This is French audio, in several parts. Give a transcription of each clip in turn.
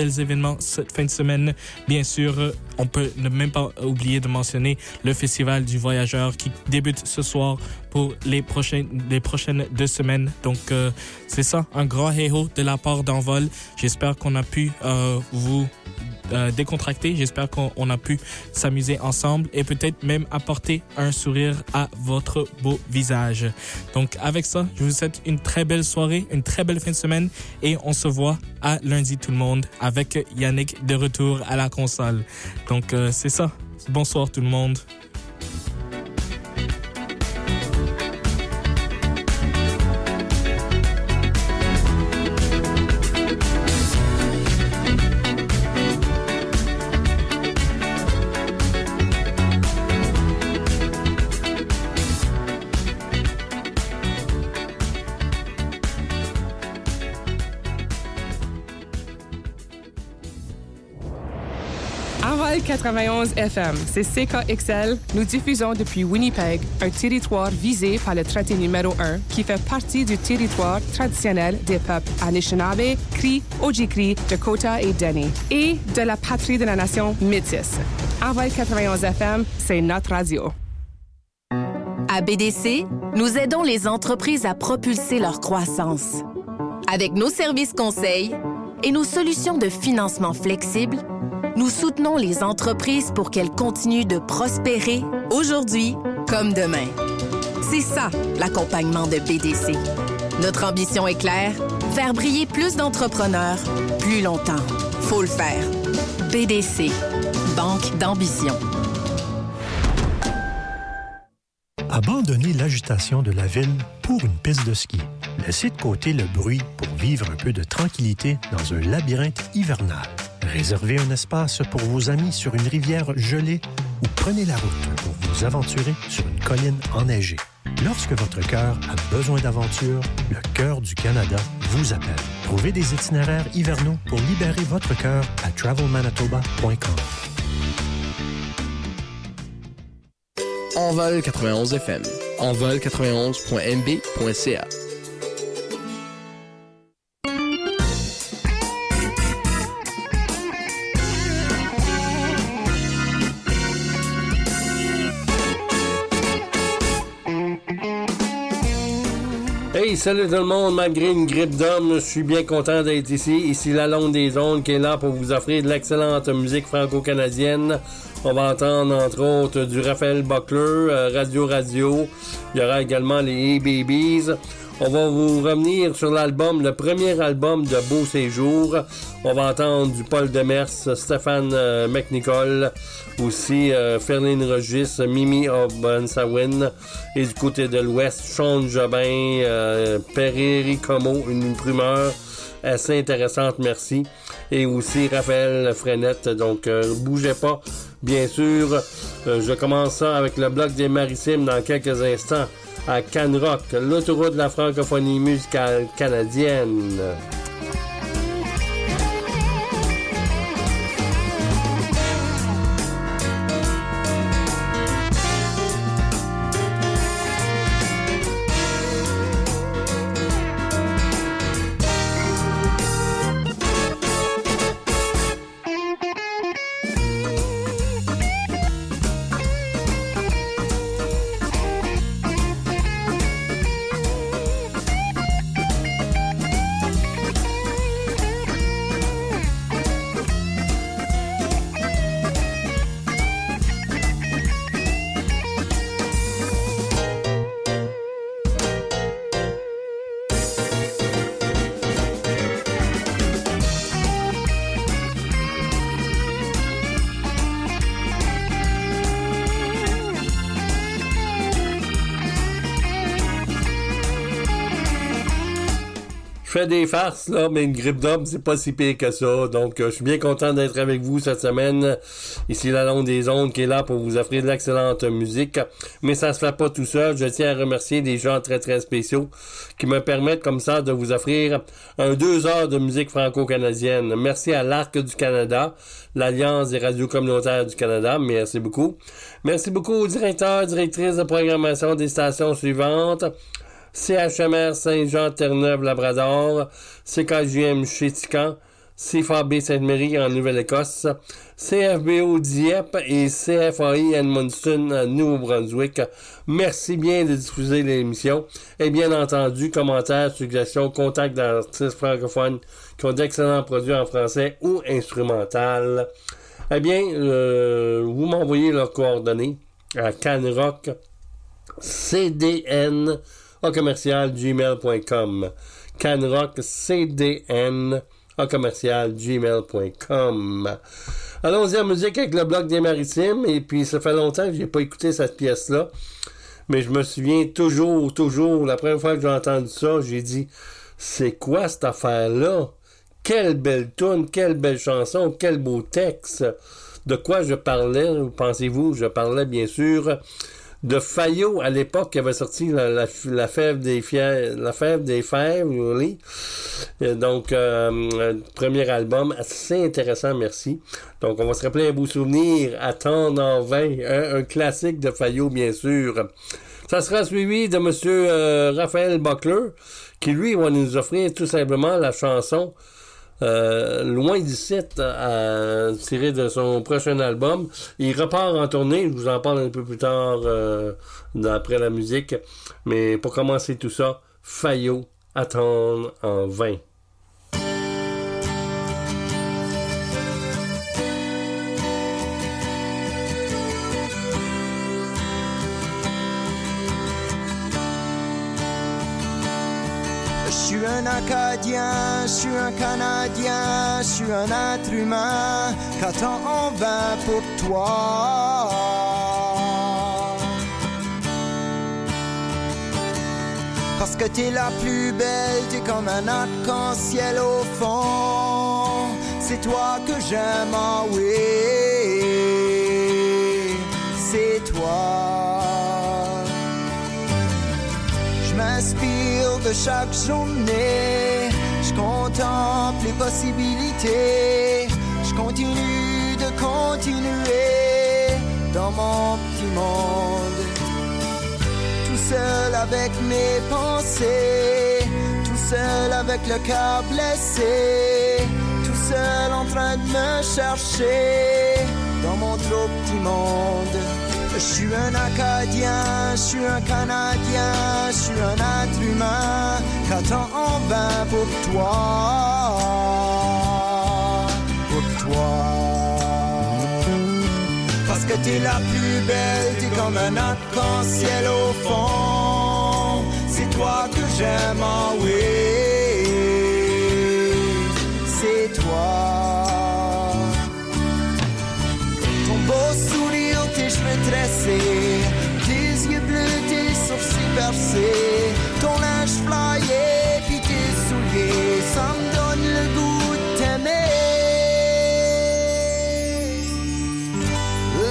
belles événements cette fin de semaine. Bien sûr, on peut ne même pas oublier de mentionner le Festival du Voyageur qui débute ce soir pour les prochaines, les prochaines deux semaines. Donc, euh, c'est ça, un grand héros de la part d'Envol. J'espère qu'on a pu euh, vous euh, décontracter. J'espère qu'on a pu s'amuser ensemble et peut-être même apporter un sourire à votre beau visage. Donc, avec ça, je vous souhaite une très belle soirée, une très belle fin de semaine et on se voit à lundi tout le monde avec Yannick de retour à la console. Donc, euh, c'est ça. Bonsoir tout le monde. 91 FM, c'est CKXL. Nous diffusons depuis Winnipeg, un territoire visé par le traité numéro 1 qui fait partie du territoire traditionnel des peuples Anishinaabe, Cree, Ojibwe, Dakota et Dene, et de la patrie de la nation métisse. Envol 91 FM, c'est notre radio. À BDC, nous aidons les entreprises à propulser leur croissance. Avec nos services conseils et nos solutions de financement flexibles, nous soutenons les entreprises pour qu'elles continuent de prospérer aujourd'hui comme demain. C'est ça, l'accompagnement de BDC. Notre ambition est claire, faire briller plus d'entrepreneurs plus longtemps. Faut le faire. BDC, Banque d'ambition. Abandonnez l'agitation de la ville pour une piste de ski. Laissez de côté le bruit pour vivre un peu de tranquillité dans un labyrinthe hivernal. Réservez un espace pour vos amis sur une rivière gelée ou prenez la route pour vous aventurer sur une colline enneigée. Lorsque votre cœur a besoin d'aventure, le cœur du Canada vous appelle. Trouvez des itinéraires hivernaux pour libérer votre cœur à travelmanitoba.com. Envol 91 FM. Envol91.mb.ca. Hey, salut tout le monde, malgré une grippe d'homme, je suis bien content d'être ici. Ici la Londe des Ondes qui est là pour vous offrir de l'excellente musique franco-canadienne. On va entendre entre autres du Raphaël Buckler, euh, Radio Radio. Il y aura également les Hey Babies. On va vous revenir sur l'album, le premier album de Beau Séjour. On va entendre du Paul Demers, Stéphane euh, McNicol, aussi euh, Ferline Regis, Mimi Obensawin, et du côté de l'Ouest, Sean Jobin, euh, Perry Como, une primeur assez intéressante, merci. Et aussi Raphaël Frenette, donc euh, bougez pas, bien sûr. Euh, je commence avec le bloc des Maritimes dans quelques instants à Canrock, l'autoroute de la francophonie musicale canadienne. Je fais des farces, là, mais une grippe d'homme, c'est pas si pire que ça. Donc, euh, je suis bien content d'être avec vous cette semaine. Ici, la Londe des Ondes qui est là pour vous offrir de l'excellente musique. Mais ça se fait pas tout seul. Je tiens à remercier des gens très, très spéciaux qui me permettent comme ça de vous offrir un deux heures de musique franco-canadienne. Merci à l'Arc du Canada, l'Alliance des radios communautaires du Canada. Merci beaucoup. Merci beaucoup aux directeurs, directrices de programmation des stations suivantes. CHMR Saint-Jean-Terre-Neuve-Labrador, CKJM Chétican, CFAB Sainte-Marie en Nouvelle-Écosse, CFBO Dieppe et CFAI Edmundston, Nouveau-Brunswick. Merci bien de diffuser l'émission. Et bien entendu, commentaires, suggestions, contacts d'artistes francophones qui ont d'excellents produits en français ou instrumental. Eh bien, euh, vous m'envoyez leurs coordonnées à canrock cdn commercial gmail.com canrockcdn au commercial gmail.com Allons-y en musique avec le bloc des maritimes et puis ça fait longtemps que j'ai pas écouté cette pièce-là mais je me souviens toujours, toujours, la première fois que j'ai entendu ça, j'ai dit c'est quoi cette affaire-là? Quelle belle tune, quelle belle chanson, quel beau texte. De quoi je parlais, pensez-vous? Je parlais bien sûr de Fayot à l'époque qui avait sorti la, fève des fièvres, la fève des fèves, oui. Donc, euh, premier album assez intéressant, merci. Donc, on va se rappeler un beau souvenir, Attendre en vain, un, classique de Fayot, bien sûr. Ça sera suivi de Monsieur euh, Raphaël Buckler, qui lui va nous offrir tout simplement la chanson euh, loin d'ici à tirer de son prochain album. Il repart en tournée, je vous en parle un peu plus tard euh, après la musique. Mais pour commencer tout ça, Fayot attendre en vain. Je suis un Canadien, je suis un être humain qu'attend en vain pour toi? Parce que t'es la plus belle, t'es comme un arc-en-ciel au fond. C'est toi que j'aime, ah oui, c'est toi. M'inspire de chaque journée. Je contemple les possibilités. Je continue de continuer dans mon petit monde. Tout seul avec mes pensées. Tout seul avec le cœur blessé. Tout seul en train de me chercher dans mon trop petit monde. Je suis un Acadien, je suis un Canadien, je suis un être humain qu'attend en vain pour toi, pour toi. Parce que t'es la plus belle, t'es comme un arc-en-ciel au fond. C'est toi que j'aime, ah oui, tes yeux bleus, tes sourcils percés, ton linge flyé, puis tes souliers, ça me donne le goût de t'aimer.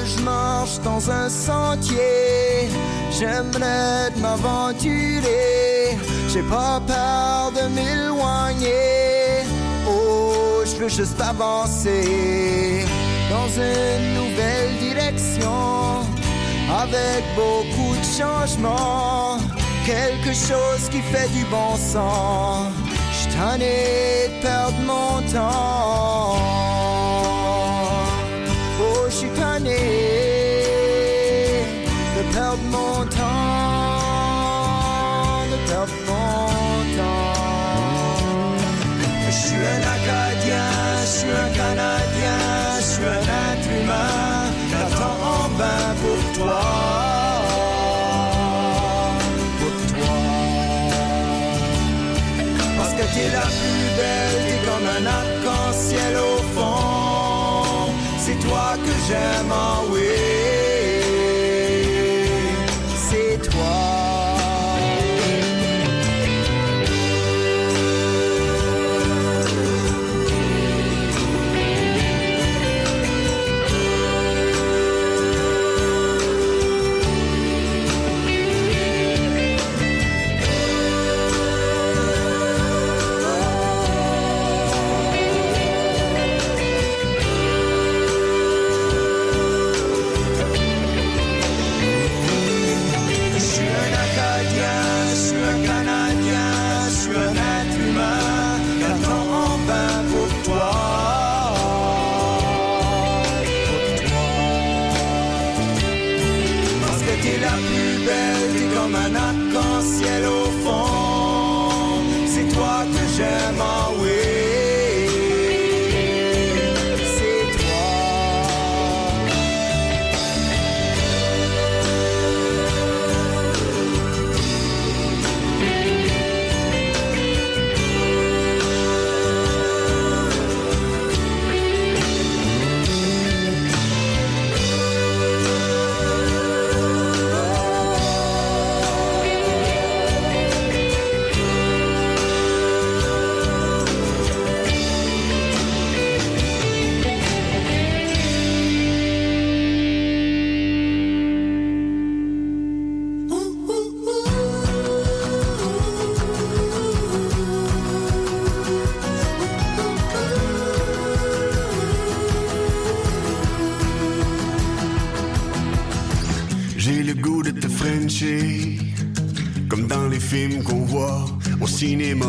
Je marche dans un sentier, j'aimerais m'aventurer, j'ai pas peur de m'éloigner. Oh, je veux juste avancer dans une nouvelle direction, avec beaucoup de changements, quelque chose qui fait du bon sens. Je t'en ai de perdre mon temps. Oh, je suis tanné de perdre mon temps, de perdre mon temps. Je suis un Acadien, je suis un Canadien, pour toi. Pour toi. Parce que t'es la plus belle, t'es comme un arc-en-ciel au fond. C'est toi que j'aime, ah oui. Cinéma,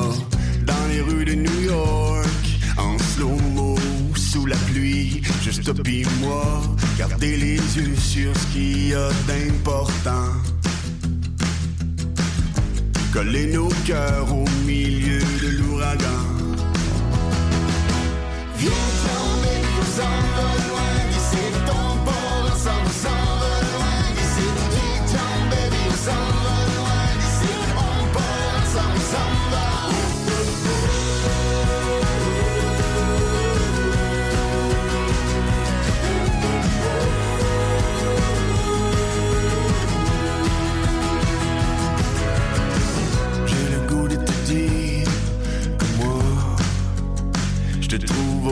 dans les rues de New York, en slow-mo, sous la pluie, juste pis moi, garder les yeux sur ce qu'il y a d'important. Coller nos cœurs au milieu de l'ouragan. Viens,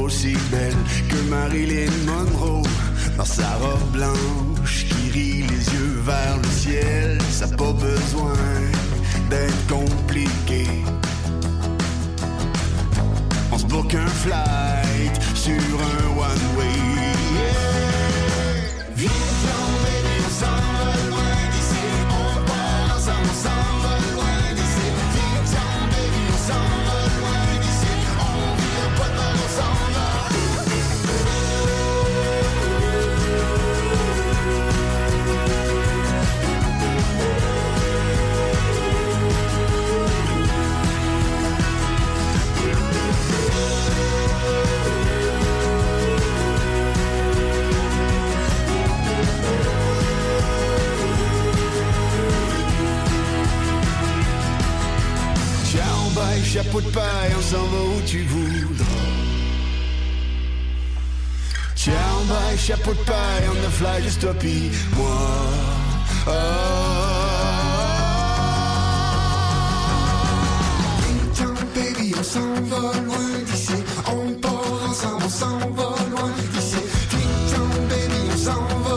aussi belle que Marilyn Monroe dans sa robe blanche qui rit les yeux vers le ciel. Ça n'a pas besoin d'être compliqué. On se book un flight sur un one-way. Yeah. Chapeau de paille, on s'en va où tu voudras. Ciao, bye, chapeau de paille, on the fly, juste toi pis moi. Oh. Baby, on s'en va loin d'ici. On part ensemble, on s'en loin d'ici. Putain, baby, on s'en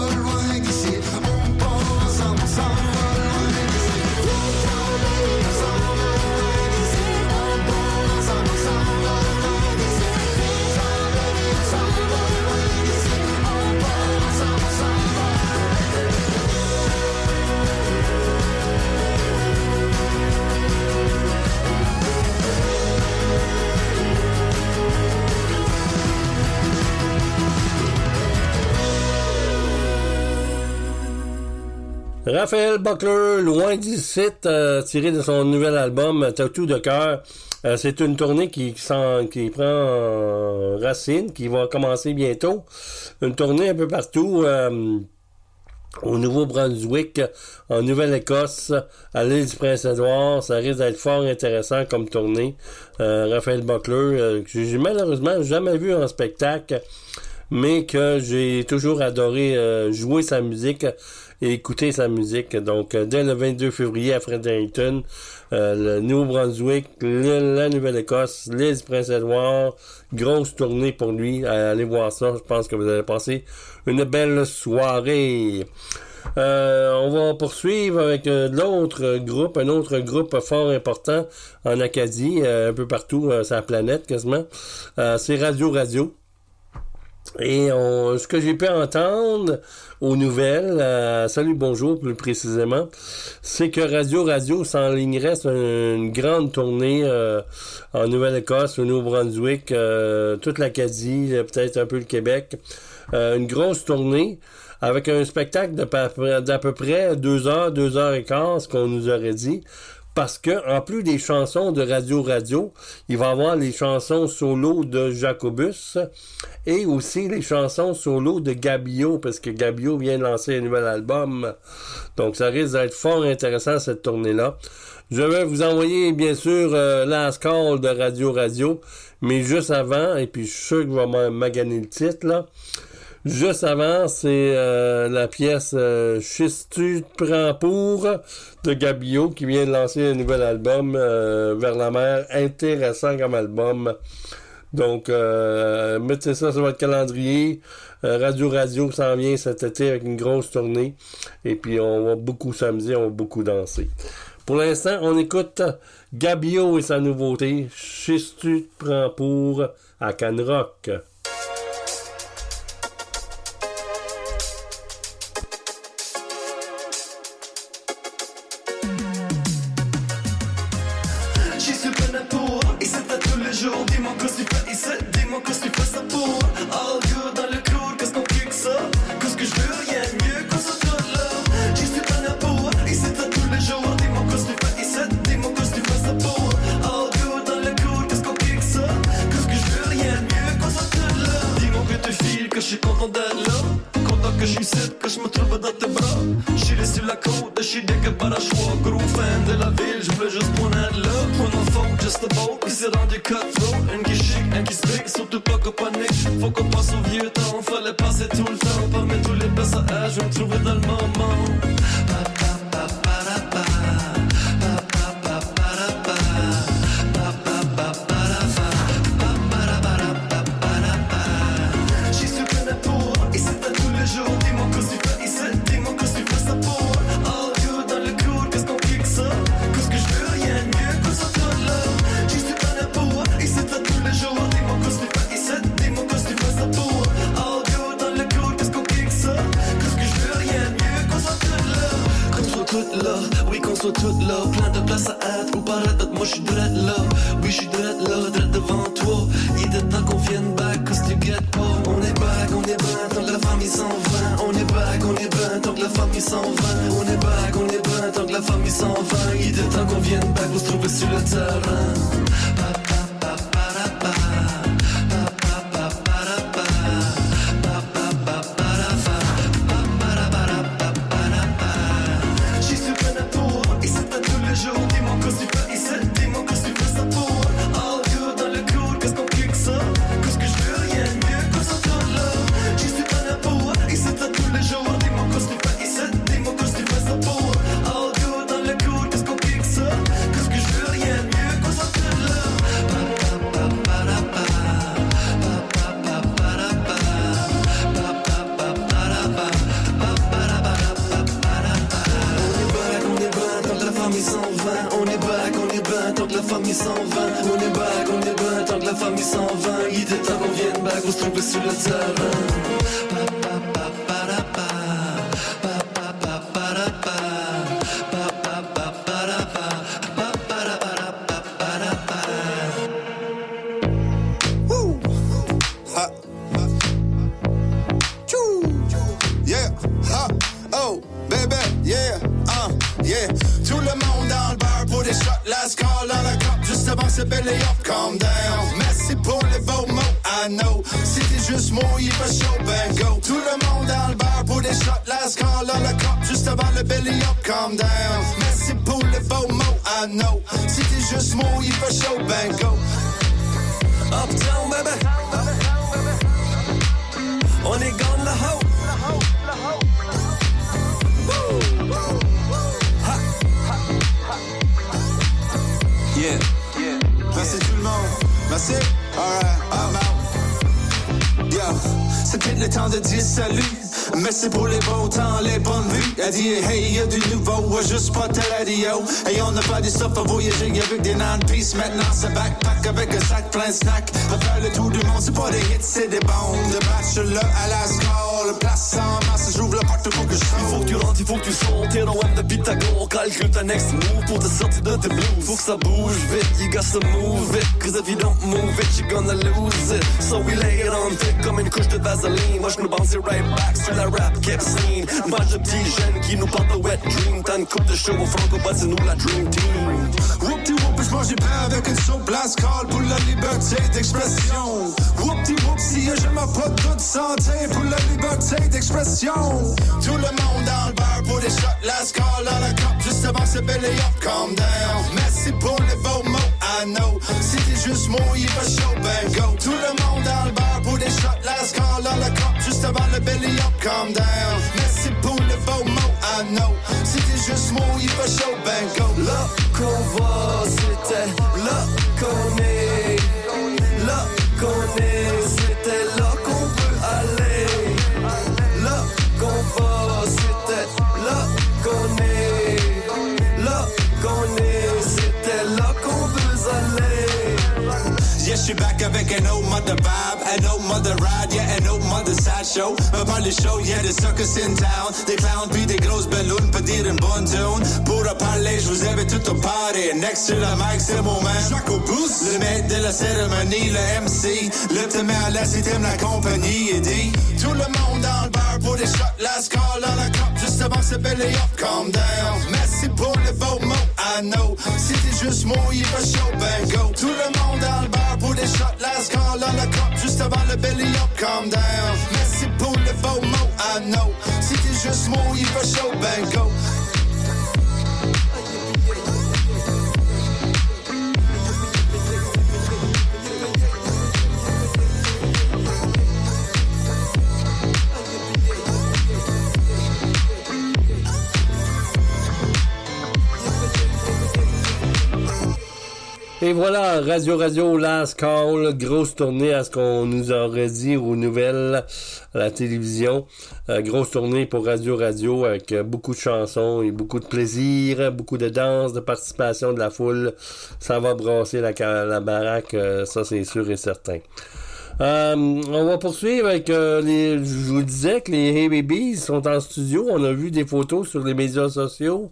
Raphaël Buckler, loin site, euh, tiré de son nouvel album Tattoo de cœur. Euh, c'est une tournée qui, qui, prend euh, racine, qui va commencer bientôt. Une tournée un peu partout. euh, au Nouveau-Brunswick, en Nouvelle-Écosse, à l'île du Prince-Édouard. Ça risque d'être fort intéressant comme tournée. Euh, Raphaël Buckler, euh, que j'ai malheureusement jamais vu en spectacle, mais que j'ai toujours adoré euh, jouer sa musique et écouter sa musique. Donc, euh, dès le 22 février à Fredericton, euh, le Nouveau-Brunswick, la Nouvelle-Écosse, l'île Prince-Édouard, grosse tournée pour lui. Euh, allez voir ça, je pense que vous allez passer une belle soirée. On va poursuivre avec l'autre groupe, un autre groupe fort important en Acadie, un peu partout sur la planète quasiment. C'est Radio Radio. Et on, ce que j'ai pu entendre aux nouvelles, euh, salut bonjour plus précisément, c'est que Radio Radio s'enlignerait sur une, grande tournée euh, en Nouvelle-Écosse, au Nouveau-Brunswick, euh, toute l'Acadie, euh, peut-être un peu le Québec. une grosse tournée avec un spectacle d'à peu, peu près deux heures, deux heures et quart, ce qu'on nous aurait dit parce que en plus des chansons de Radio Radio, il va avoir les chansons solo de Jacobus et aussi les chansons solo de Gabio parce que Gabio vient de lancer un nouvel album. Donc ça risque d'être fort intéressant cette tournée là. Je vais vous envoyer bien sûr euh, de Radio Radio, mais juste avant et puis je suis sûr que je vais maganer le titre là. Juste avant, c'est euh, la pièce euh, Chistu prend pour de Gabio qui vient de lancer un nouvel album euh, vers la mer, intéressant comme album. Donc, euh, mettez ça sur votre calendrier. Radio Radio s'en vient cet été avec une grosse tournée. Et puis, on va beaucoup s'amuser, on va beaucoup danser. Pour l'instant, on écoute Gabio et sa nouveauté. Chistu prend pour à Canrock. Yeah, uh, yeah. Tout le monde dans le bar pour des shots. La score dans la cop juste avant c'est belle up, calm down. Merci pour les beaux mots, I know. C'était juste moi, il fait show ben go. Tout le monde dans le bar pour des shots. La score dans la cop juste avant le belly up, calm down. Merci pour les beaux mots, I know. C'était juste moi, il fait show ben go. Uptown, baby. On est gone the house. Yeah. Merci tout le monde. Merci. Alright, I'm out. Yeah. C'est peut-être le temps de dire salut. Mais c'est pour les beaux temps, les bonnes vues. Elle dit hey, y'a du nouveau, ouais, juste pas ta radio. Et on n'a pas des stuff à voyager avec des non-piece. Maintenant, c'est backpack avec un sac plein de snacks. À faire le tour du monde, c'est pas des hits, c'est des bombes. De bachelor à la score, place en masse, j'ouvre la porte, faut que je sorte. Il faut que tu rentres, il faut que tu sors. T'es dans web de Pythagore, on calcule ta next move pour te sortir de tes blues. Faut que ça bouge vite, you got to move it. Cause if you don't move it, you're gonna lose it. So we lay it on thick comme une couche de vaseline. Moi, je me bounce it right back rap kept scene. Mange de petits jeunes qui nous parlent de wet dream. T'as une coupe de show au franco, bah c'est nous la dream team. Whoopty whoop, je mange pain avec une soupe blast call pour la liberté d'expression. Whoopty whoop, si je m'en pas toute santé pour la liberté d'expression. Tout le monde dans le bar pour des shots, last call dans la cup, juste avant c'est belly up, calm down. Merci pour les beaux mots, I know. T'es juste mot, il va chaud, ben go. Tout le monde dans le bar pour des shots, last call dans la cup, juste avant le belly up, calm down. T'es juste il chaud, ben go. Là qu'on va, c'était là qu'on c'était Yes, she back avec un autre mother vibe, un autre mother ride, yeah, un autre mother sad show. Me parle des shows, yeah, des circus in town. Des clowns pis des grosses ballons, peut dire une bonne tune. Pour parler, je vous invite tout au party. Next to the mic, c'est mon man. Le maître de la cérémonie, le MC. Le met à si t'aimes la compagnie. Et dit, tout le monde dans le bar pour des shots. Last call dans la cup, juste avant belly up, calm down. Merci pour les beaux mots, I know. T'es juste mot, il va chaud, ben go. Tout le monde dans le bar pour des shots. Last call dans la cup, juste avant le belly up, calm down. Merci pour les beaux mots, I know. T'es juste mot, il va chaud, ben Et voilà, Radio Radio Last Call, grosse tournée à ce qu'on nous aurait dit aux nouvelles à la télévision. Euh, grosse tournée pour Radio Radio avec euh, beaucoup de chansons et beaucoup de plaisir, beaucoup de danse, de participation de la foule. Ça va brasser la, baraque, euh, ça c'est sûr et certain. Euh, on va poursuivre avec les. Je vous disais que les Hey Babies sont en studio. On a vu des photos sur les médias sociaux.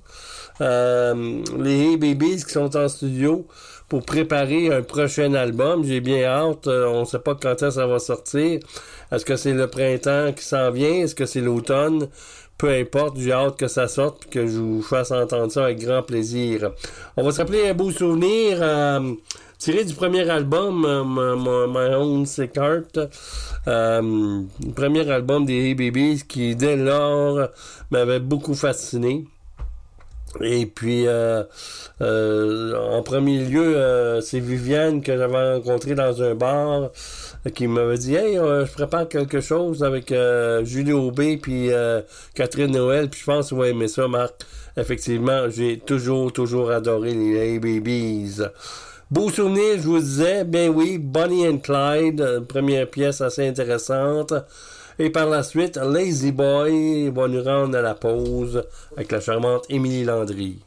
Euh, les Hey Babies qui sont en studio pour préparer un prochain album. J'ai bien hâte. Euh, on ne sait pas quand ça va sortir. Est-ce que c'est le printemps qui s'en vient? Est-ce que c'est l'automne? Peu importe, j'ai hâte que ça sorte et que je vous fasse entendre ça avec grand plaisir. On va se rappeler un beau souvenir euh, tiré du premier album, euh, My, Own Secret. Euh, premier album des Hey Babies qui, dès lors, m'avait beaucoup fasciné. Et puis, euh, euh, en premier lieu, euh, c'est Viviane que j'avais rencontrée dans un bar euh, qui m'avait dit Hey, euh, je prépare quelque chose avec euh, Julie Aubé puis Catherine Noël, puis je pense que vous aimer ça, Marc. Effectivement, j'ai toujours, toujours adoré les Hey Babies. Beau souvenir, je vous disais, ben oui, Bonnie and Clyde, première pièce assez intéressante. Et par la suite, Lazy Boy va nous rendre à la pause avec la charmante Émilie Landry.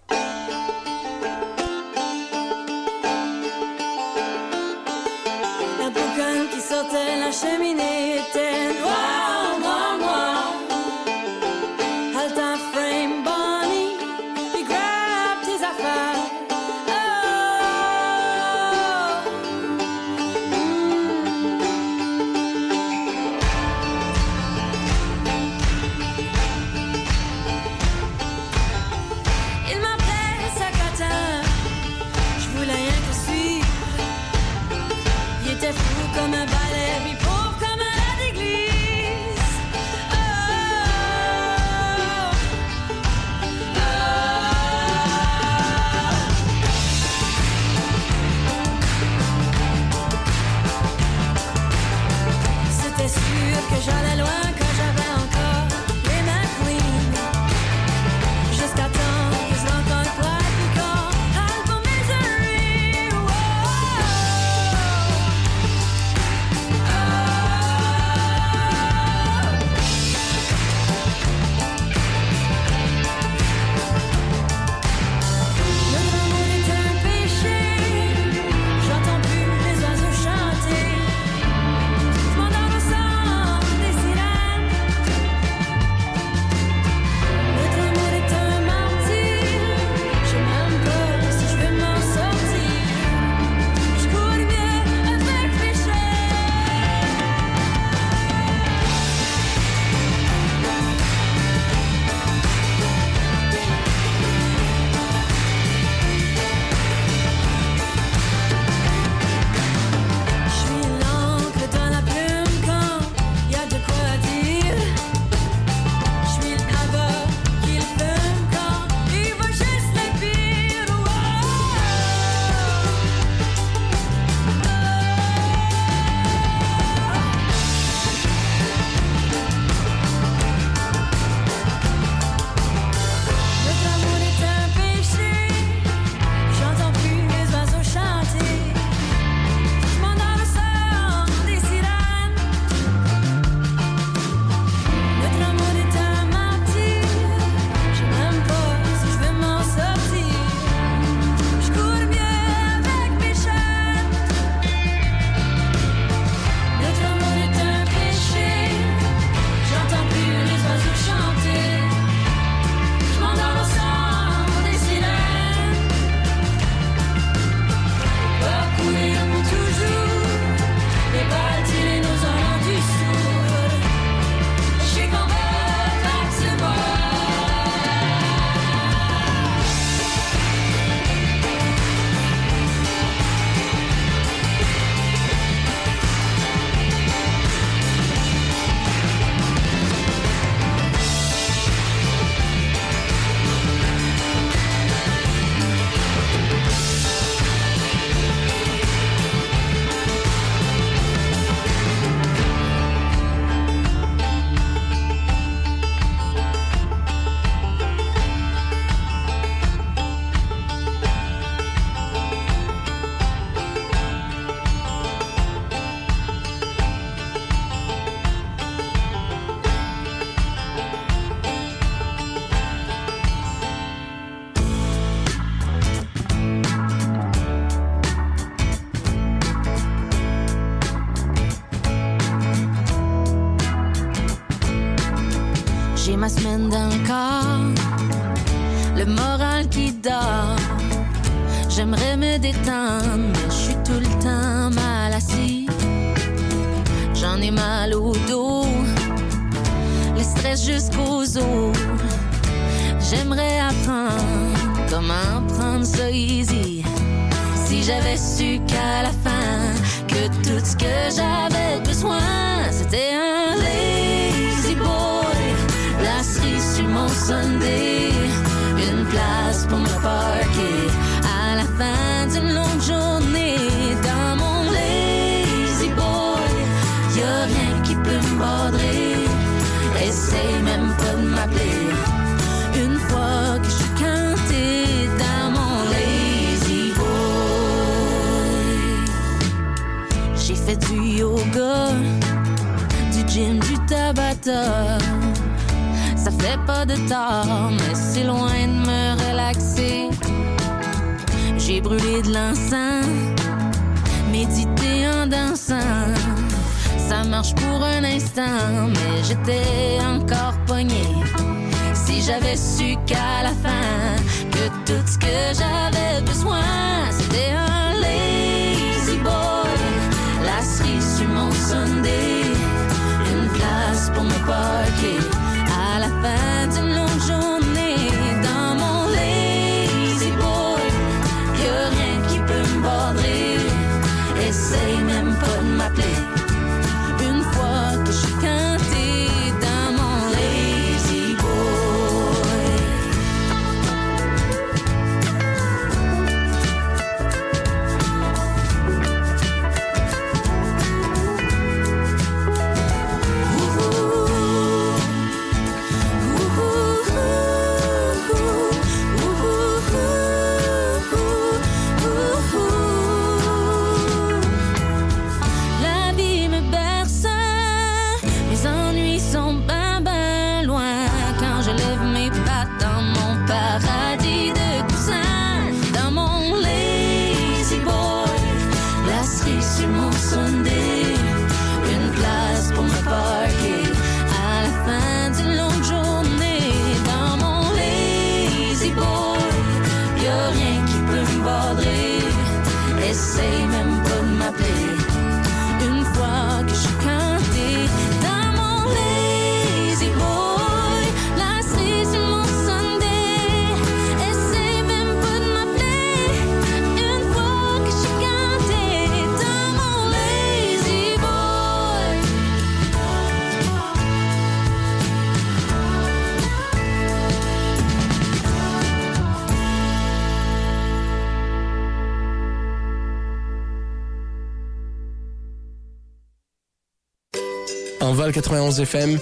En Val 91 FM,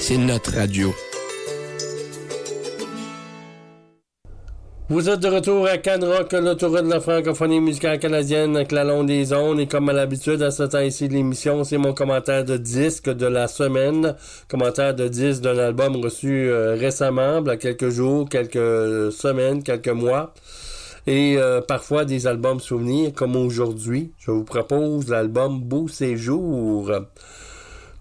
c'est notre radio. Vous êtes de retour à Canrock, l'autoroute de la francophonie musicale canadienne avec la longue des zones. Et comme à l'habitude, à ce temps-ci de l'émission, c'est mon commentaire de disque de la semaine. Commentaire de disque d'un album reçu euh, récemment, il y a quelques jours, quelques semaines, quelques mois. Et euh, parfois des albums souvenirs, comme aujourd'hui. Je vous propose l'album Beau Séjour.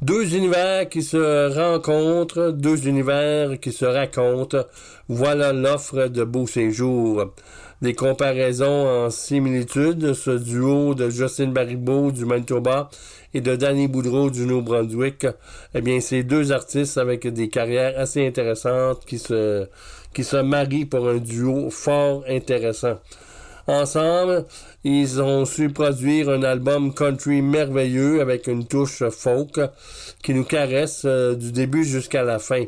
Deux univers qui se rencontrent, deux univers qui se racontent. Voilà l'offre de Beau Séjour. Des comparaisons en similitude, ce duo de Justin Baribeau du Manitoba et de Danny Boudreau du Nouveau-Brunswick. Eh bien, c'est deux artistes avec des carrières assez intéressantes qui se, qui se marient pour un duo fort intéressant. Ensemble, ils ont su produire un album country merveilleux avec une touche folk qui nous caresse euh, du début jusqu'à la fin.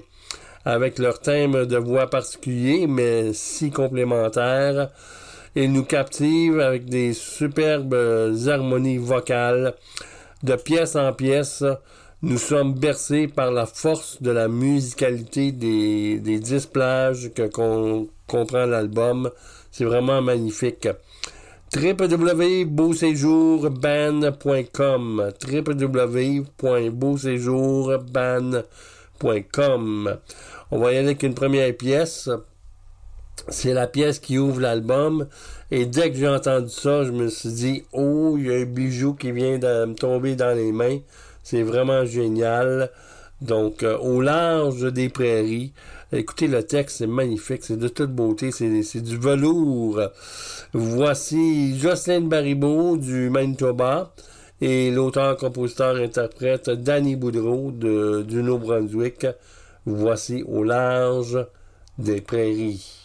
Avec leur thème de voix particulier, mais si complémentaire, ils nous captivent avec des superbes harmonies vocales. De pièce en pièce, nous sommes bercés par la force de la musicalité des, des dix plages que comprend l'album. C'est vraiment magnifique www.beauséjourband.com www.beauséjourband.com On va y aller avec une première pièce. C'est la pièce qui ouvre l'album. Et dès que j'ai entendu ça, je me suis dit, oh, il y a un bijou qui vient de me tomber dans les mains. C'est vraiment génial. Donc, euh, au large des prairies. Écoutez, le texte, c'est magnifique, c'est de toute beauté, c'est du velours. Voici Jocelyne Baribeau du Manitoba et l'auteur, compositeur, interprète Danny Boudreau du Nouveau-Brunswick. Voici au large des prairies.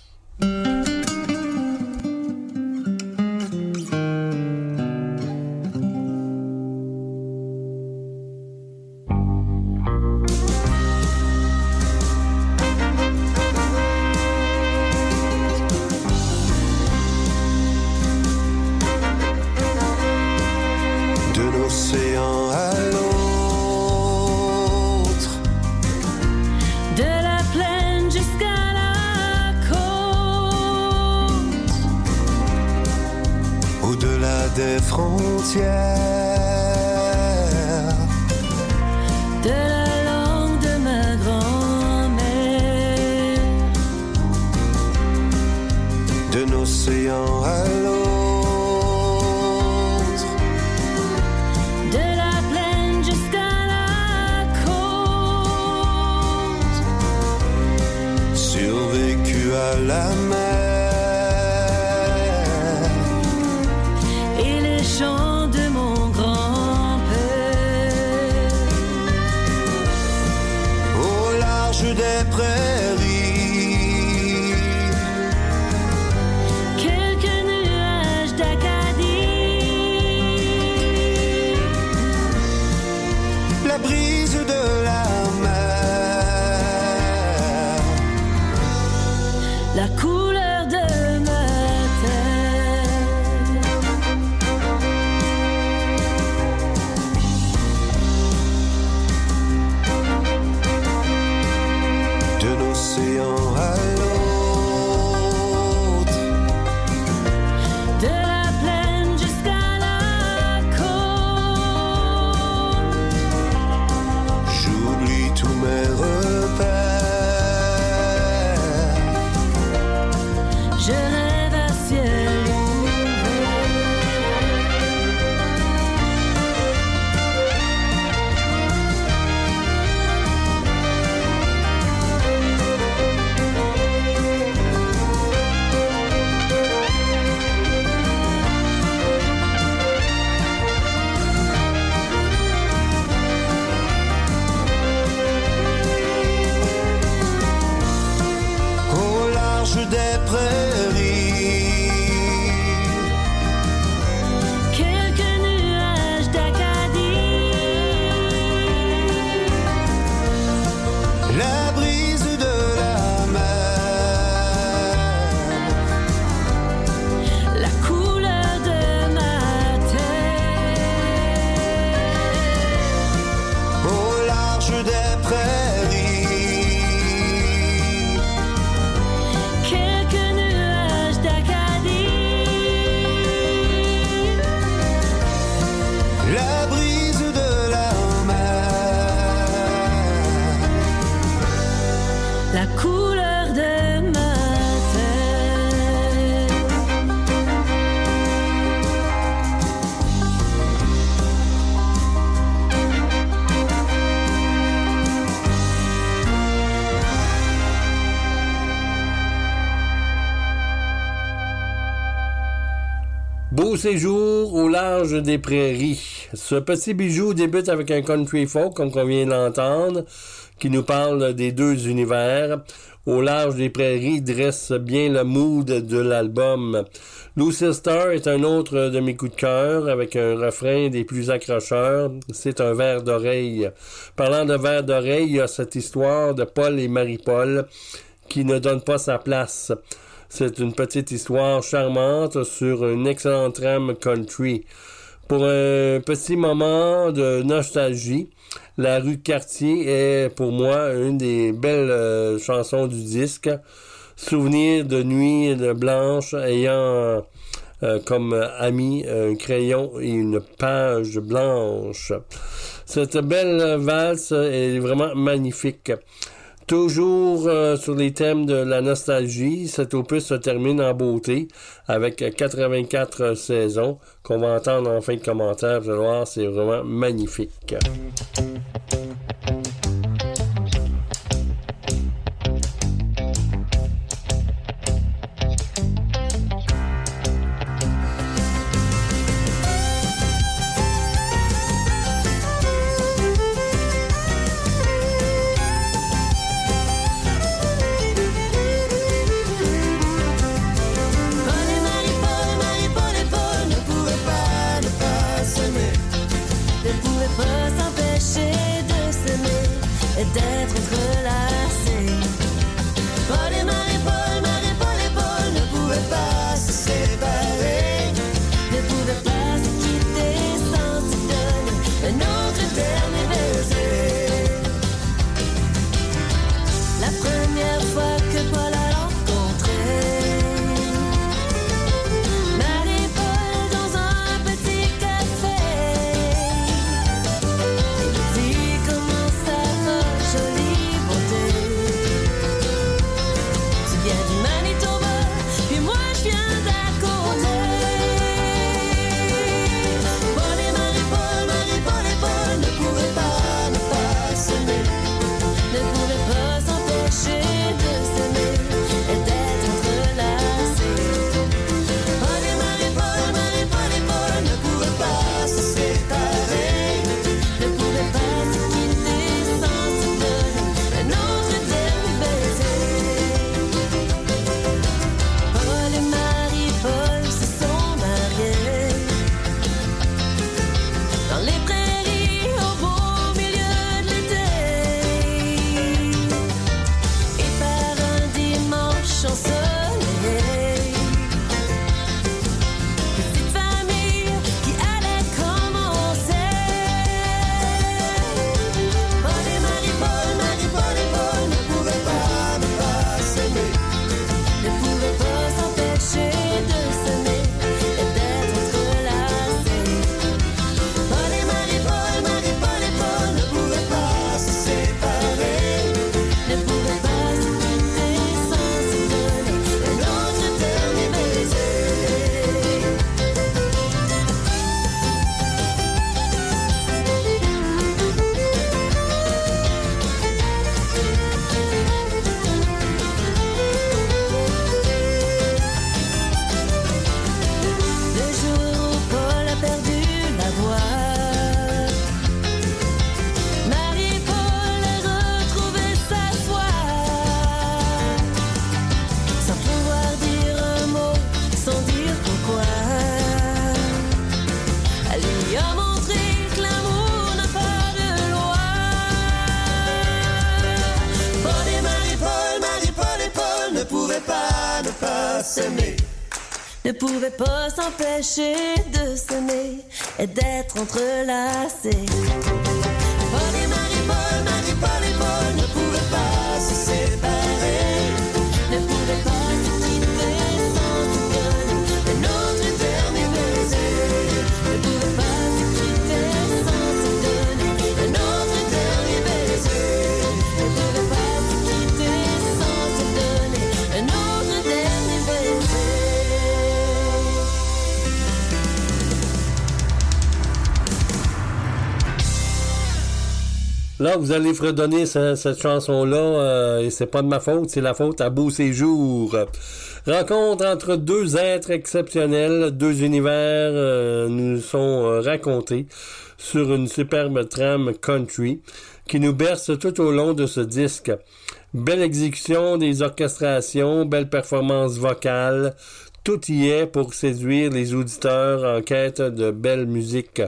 Beau séjour au large des prairies. Ce petit bijou débute avec un country folk, comme on vient d'entendre, qui nous parle des deux univers. Au large des prairies dresse bien le mood de l'album. Star est un autre de mes coups de cœur, avec un refrain des plus accrocheurs. C'est un verre d'oreille. Parlant de verre d'oreille, il y a cette histoire de Paul et Marie-Paul qui ne donne pas sa place. C'est une petite histoire charmante sur une excellente trame country. Pour un petit moment de nostalgie, la rue Cartier est pour moi une des belles euh, chansons du disque. Souvenir de nuit de blanche ayant euh, comme ami un crayon et une page blanche. Cette belle valse est vraiment magnifique. Toujours euh, sur les thèmes de la nostalgie, cet opus se termine en beauté avec 84 saisons qu'on va entendre en fin de commentaire. Vous allez voir, c'est vraiment magnifique. pouvait pas s'empêcher de s'aimer et d'être entrelacé. Là, vous allez fredonner cette chanson-là, euh, et c'est pas de ma faute, c'est la faute à Beau Séjour. Rencontre entre deux êtres exceptionnels, deux univers euh, nous sont euh, racontés sur une superbe trame country qui nous berce tout au long de ce disque. Belle exécution des orchestrations, belle performance vocale, tout y est pour séduire les auditeurs en quête de belle musique.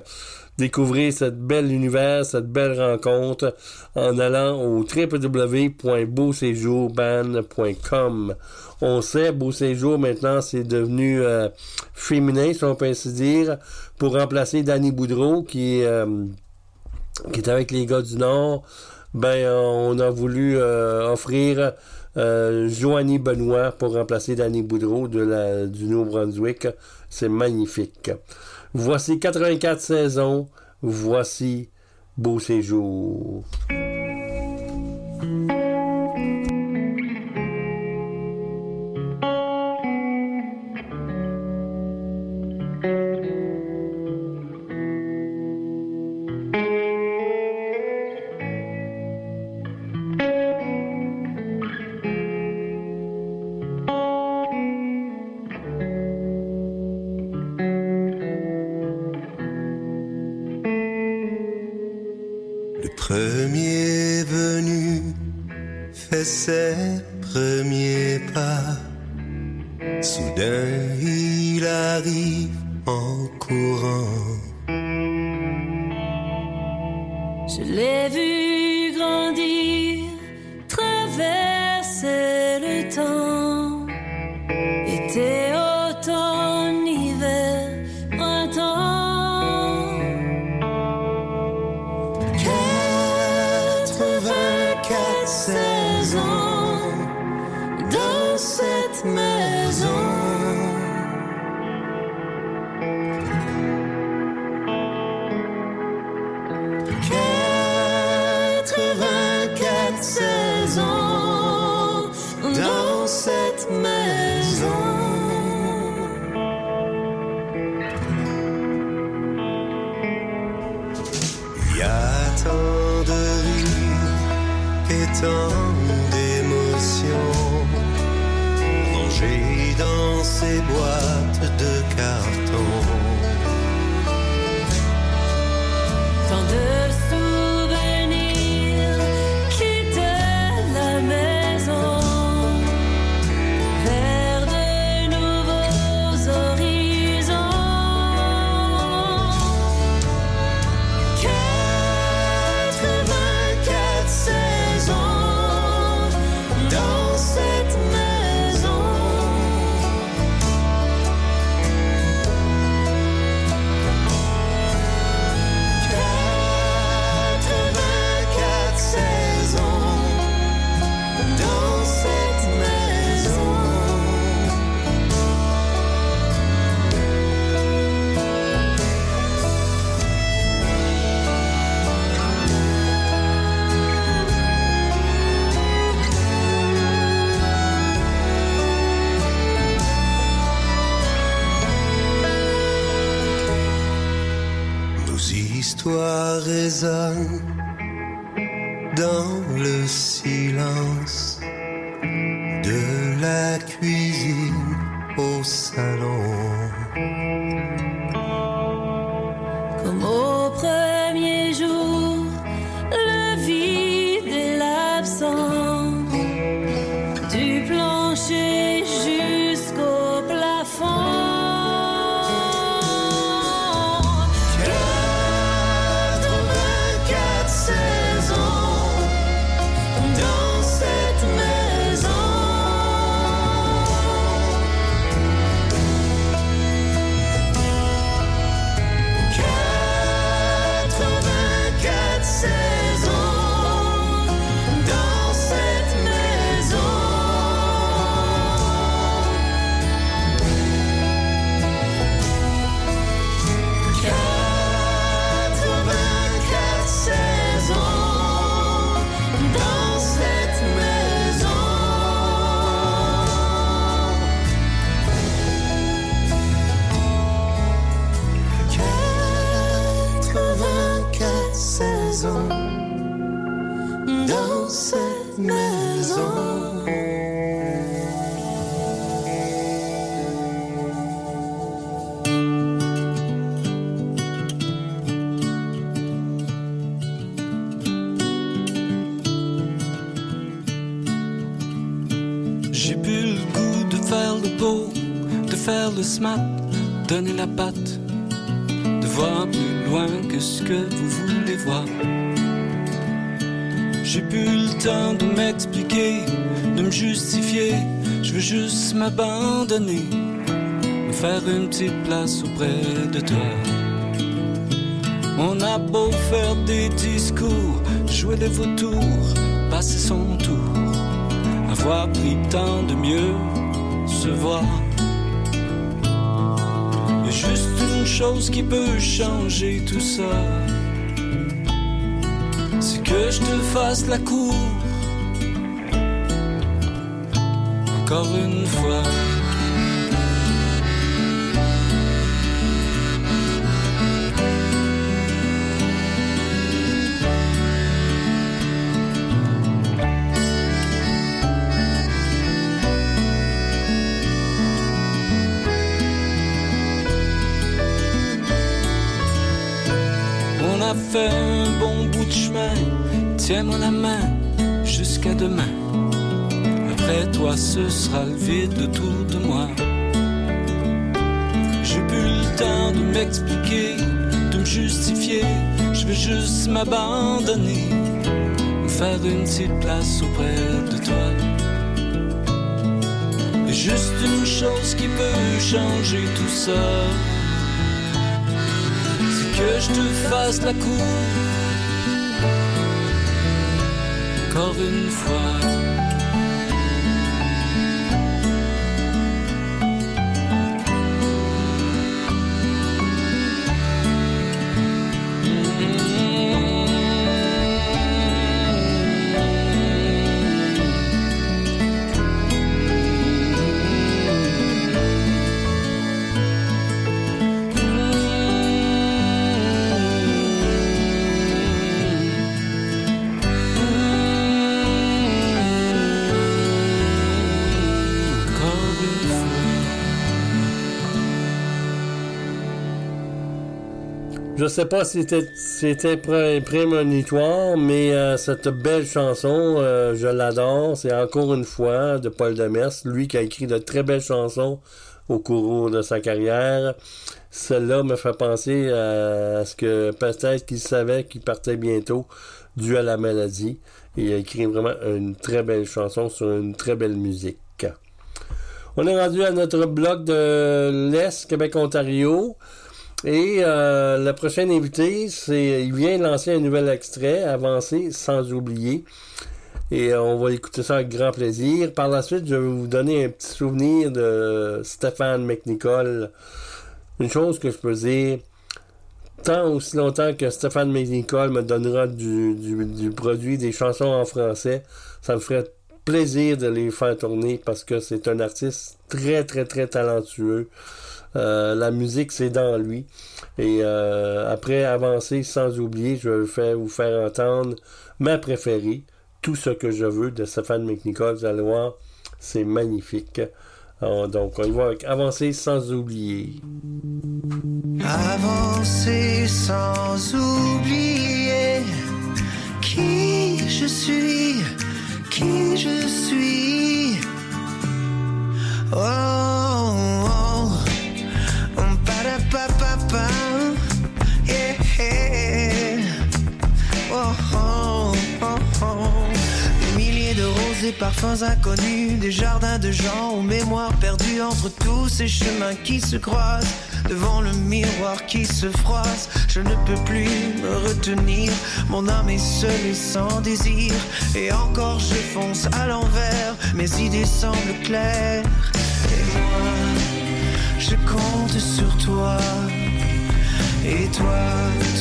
Découvrez cette belle univers, cette belle rencontre en allant au www.beauséjourband.com. On sait, Beau Séjour maintenant, c'est devenu euh, féminin, si on peut ainsi dire, pour remplacer Danny Boudreau qui, est euh, avec les gars du Nord. Ben, on a voulu euh, offrir euh, Joanie Benoît pour remplacer Danny Boudreau de la, du Nouveau-Brunswick. C'est magnifique. Voici 84 saisons. Voici Beau Séjour. Auprès de toi. On a beau faire des discours, jouer les vautours, passer son tour avoir pris temps de mieux se voir. A juste une chose qui peut changer tout ça. C'est que je te fasse la cour. Encore une fois. Tiens-moi la main jusqu'à demain. Après toi, ce sera le vide autour de moi. J'ai plus le temps de m'expliquer, de me justifier. Je veux juste m'abandonner, me faire une petite place auprès de toi. Et juste une chose qui peut changer tout ça que je te fasse la cour. Encore une sais pas si c'était- pré- prémonitoire, mais euh, cette belle chanson, euh, je l'adore. C'est encore une fois de Paul Demers, lui qui a écrit de très belles chansons au cours de sa carrière. Celle-là me fait penser à, à ce que peut-être qu'il savait qu'il partait bientôt dû à la maladie. Il a écrit vraiment une très belle chanson sur une très belle musique. On est rendu à notre bloc de l'Est, Québec-Ontario. Et euh, le prochain invité, c'est il vient lancer un nouvel extrait, Avancer sans oublier. Et euh, on va écouter ça avec grand plaisir. Par la suite, je vais vous donner un petit souvenir de Stéphane McNicol. Une chose que je peux dire, tant aussi longtemps que Stéphane McNicol me donnera du, du, du produit, des chansons en français, ça me ferait plaisir de les faire tourner parce que c'est un artiste très, très, très talentueux. Euh, la musique, c'est dans lui. Et euh, après avancer sans oublier, je vais faire, vous faire entendre ma préférée, Tout ce que je veux de Stéphane McNicol. Vous allez c'est magnifique. Alors, donc, on y va avec Avancer sans oublier. Avancer sans oublier qui je suis, qui je suis. Oh, oh, oh, Des parfums inconnus, des jardins de gens aux mémoires perdues entre tous ces chemins qui se croisent. Devant le miroir qui se froisse, je ne peux plus me retenir. Mon âme est seule et sans désir. Et encore je fonce à l'envers, mes idées semblent claires. Et moi, je compte sur toi. Et toi,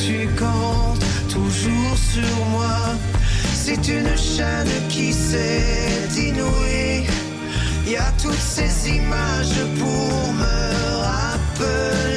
tu comptes toujours sur moi. C'est une chaîne qui s'est inouïe. Y a toutes ces images pour me rappeler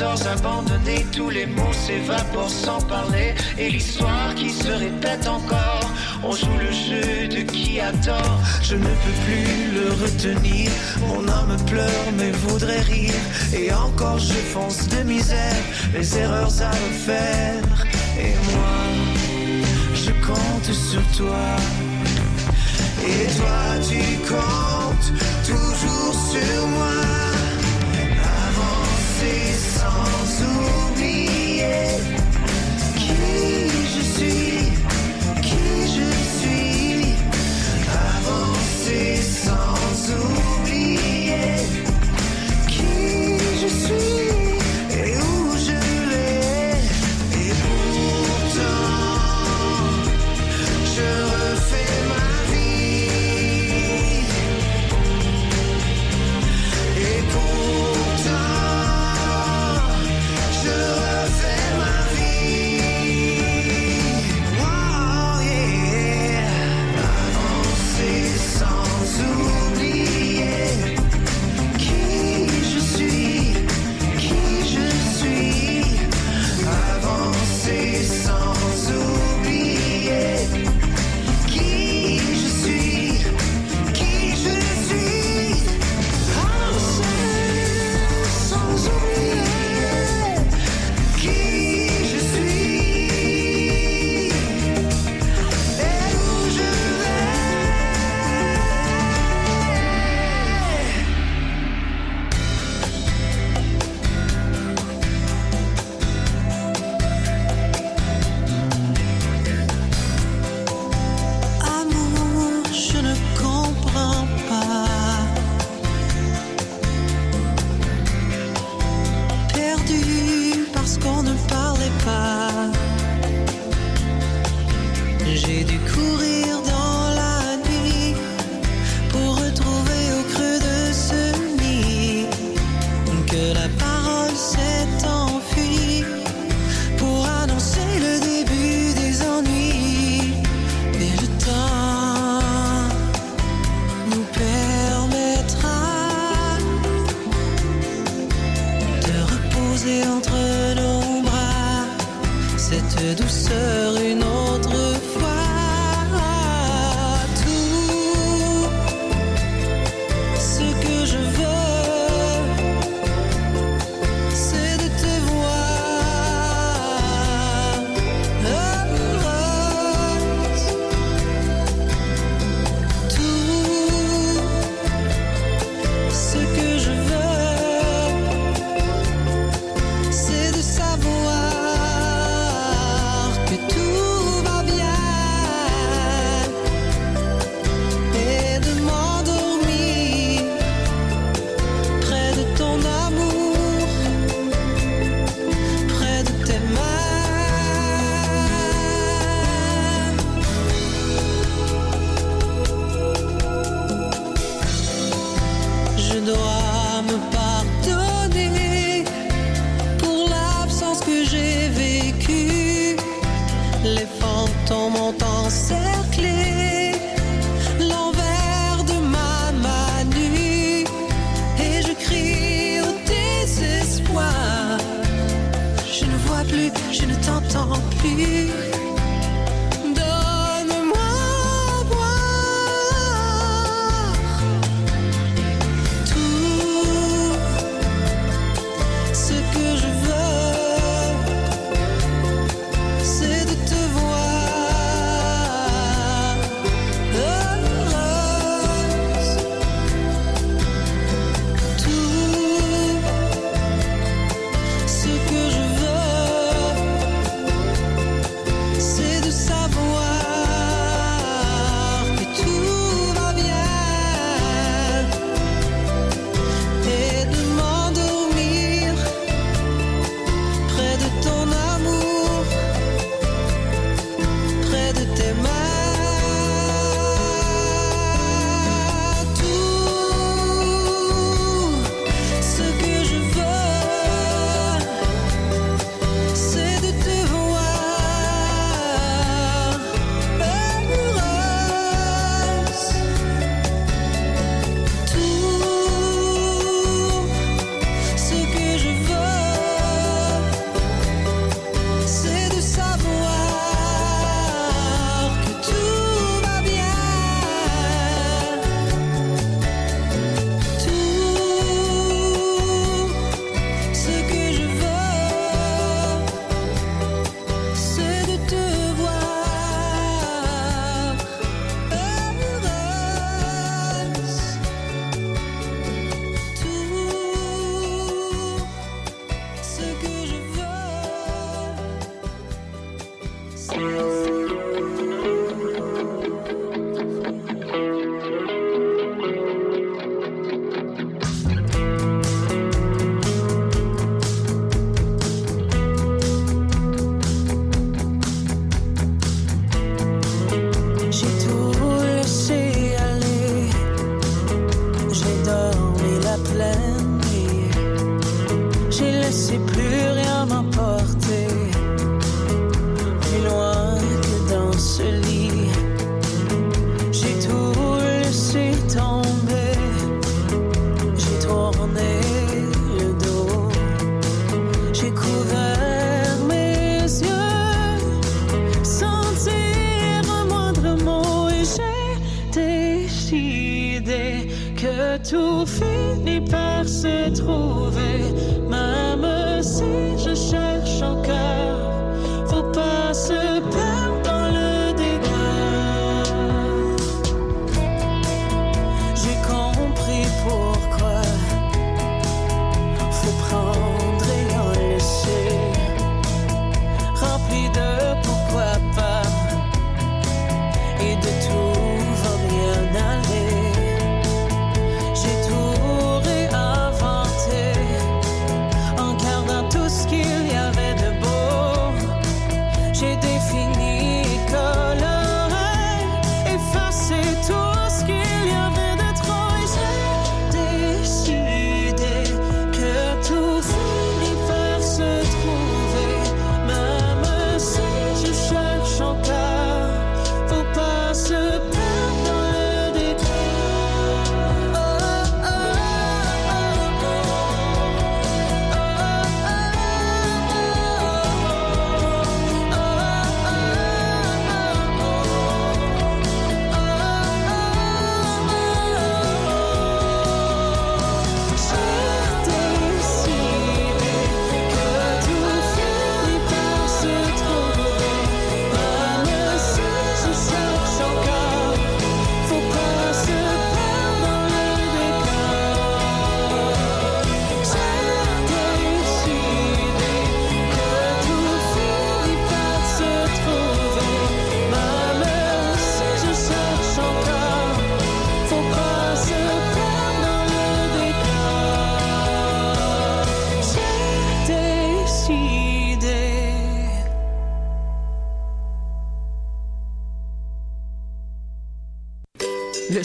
trésors tous les mots s'évaporent sans parler, et l'histoire qui se répète encore. On joue le jeu de qui a tort, je ne peux plus le retenir. Mon âme pleure mais voudrait rire, et encore je fonce de misère, les erreurs à refaire. Et moi, je compte sur toi. Et toi tu comptes toujours sur moi Avancer sans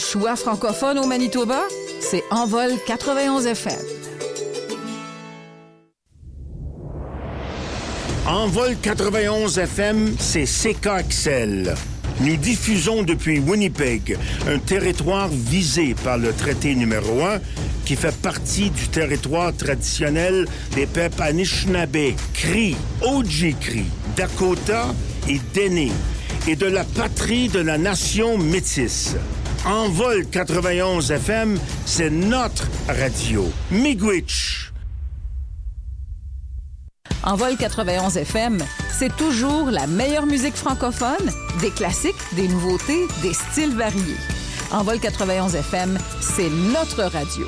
choix francophone au Manitoba, c'est Envol 91 FM. Envol 91 FM, c'est CKXL. Nous diffusons depuis Winnipeg, un territoire visé par le traité numéro 1 qui fait partie du territoire traditionnel des peuples Anishinaabe, Cri, Ojibwe, Dakota et Dene, et de la patrie de la nation métisse. Envol 91 FM, c'est notre radio. Miigwech. Envol 91 FM, c'est toujours la meilleure musique francophone, des classiques, des nouveautés, des styles variés. Envol 91 FM, c'est notre radio.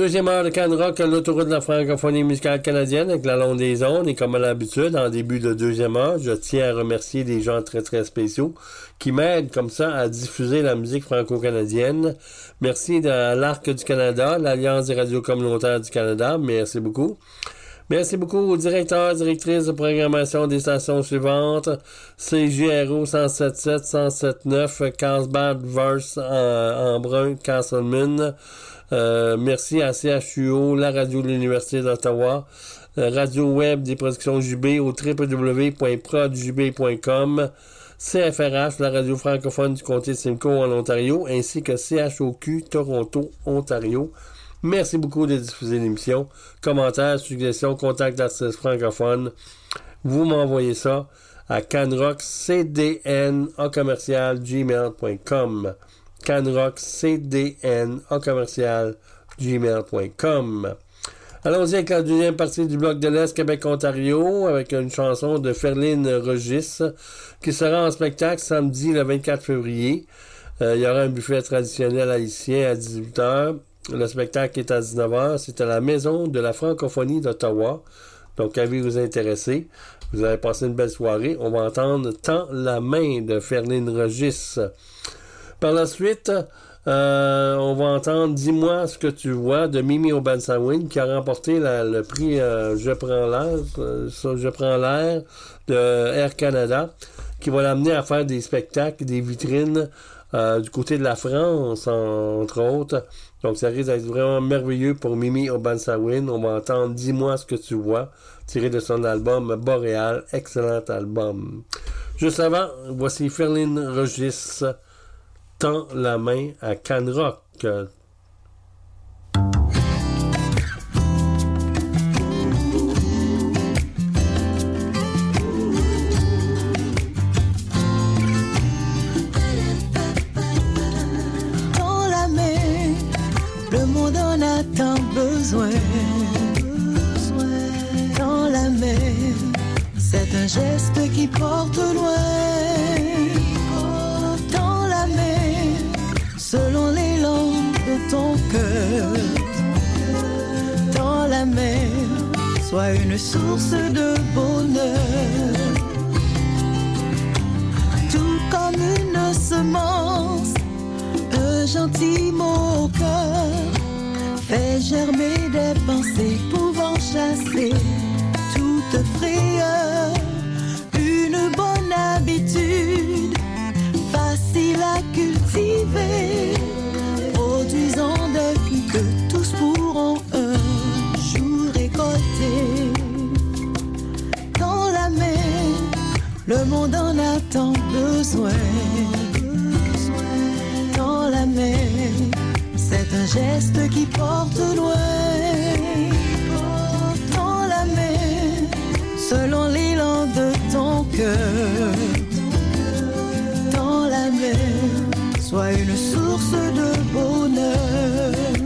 Deuxième heure de Can Rock, l'autoroute de la francophonie musicale canadienne avec la longue des ondes. Et comme à l'habitude, en début de deuxième heure, je tiens à remercier des gens très très spéciaux qui m'aident comme ça à diffuser la musique franco-canadienne. Merci à l'Arc du Canada, l'Alliance des radios communautaires du Canada. Merci beaucoup. Merci beaucoup aux directeurs, directrices de programmation des stations suivantes. CGRO 177, 179, Carlsbad, Verse, en, Embrun, Castleman. Euh, merci à CHUO, la radio de l'Université d'Ottawa, euh, radio web des productions JB au www.prodjb.com, CFRH, la radio francophone du comté de Simcoe en Ontario, ainsi que CHOQ Toronto, Ontario. Merci beaucoup de diffuser l'émission. Commentaires, suggestions, contacts d'artistes francophones. Vous m'envoyez ça à canrockcdn canrockcdn commercial gmail.com Allons-y avec la deuxième partie du bloc de l'Est Québec-Ontario avec une chanson de Ferline Regis qui sera en spectacle samedi le 24 février. Euh, il y aura un buffet traditionnel haïtien à 18h. Le spectacle est à 19h. C'est à la Maison de la francophonie d'Ottawa. Donc, avez vous intéresser. Vous allez passer une belle soirée. On va entendre Tant la main de Ferline Regis. Par la suite, euh, on va entendre Dis-moi ce que tu vois de Mimi Obansawin qui a remporté le prix euh, Je prends l'air, euh, Je prends l'air de Air Canada qui va l'amener à faire des spectacles, des vitrines du côté de la France, en- entre autres. Donc ça risque d'être vraiment merveilleux pour Mimi Obansawin. On va entendre Dis-moi ce que tu vois, tiré de son album Boréal, excellent album. Juste avant, voici Ferline Regis tend la main à Canrock. Sois une source de bonheur. Tout comme une semence un gentil mot au cœur fait germer des pensées pouvant chasser toute frayeur. Une bonne habitude, facile à cultiver, produisant des fruits que tous pourront le monde en a tant besoin dans la mer. C'est un geste qui porte loin. Dans la mer, selon l'élan de ton cœur. Dans la mer, sois une source de bonheur.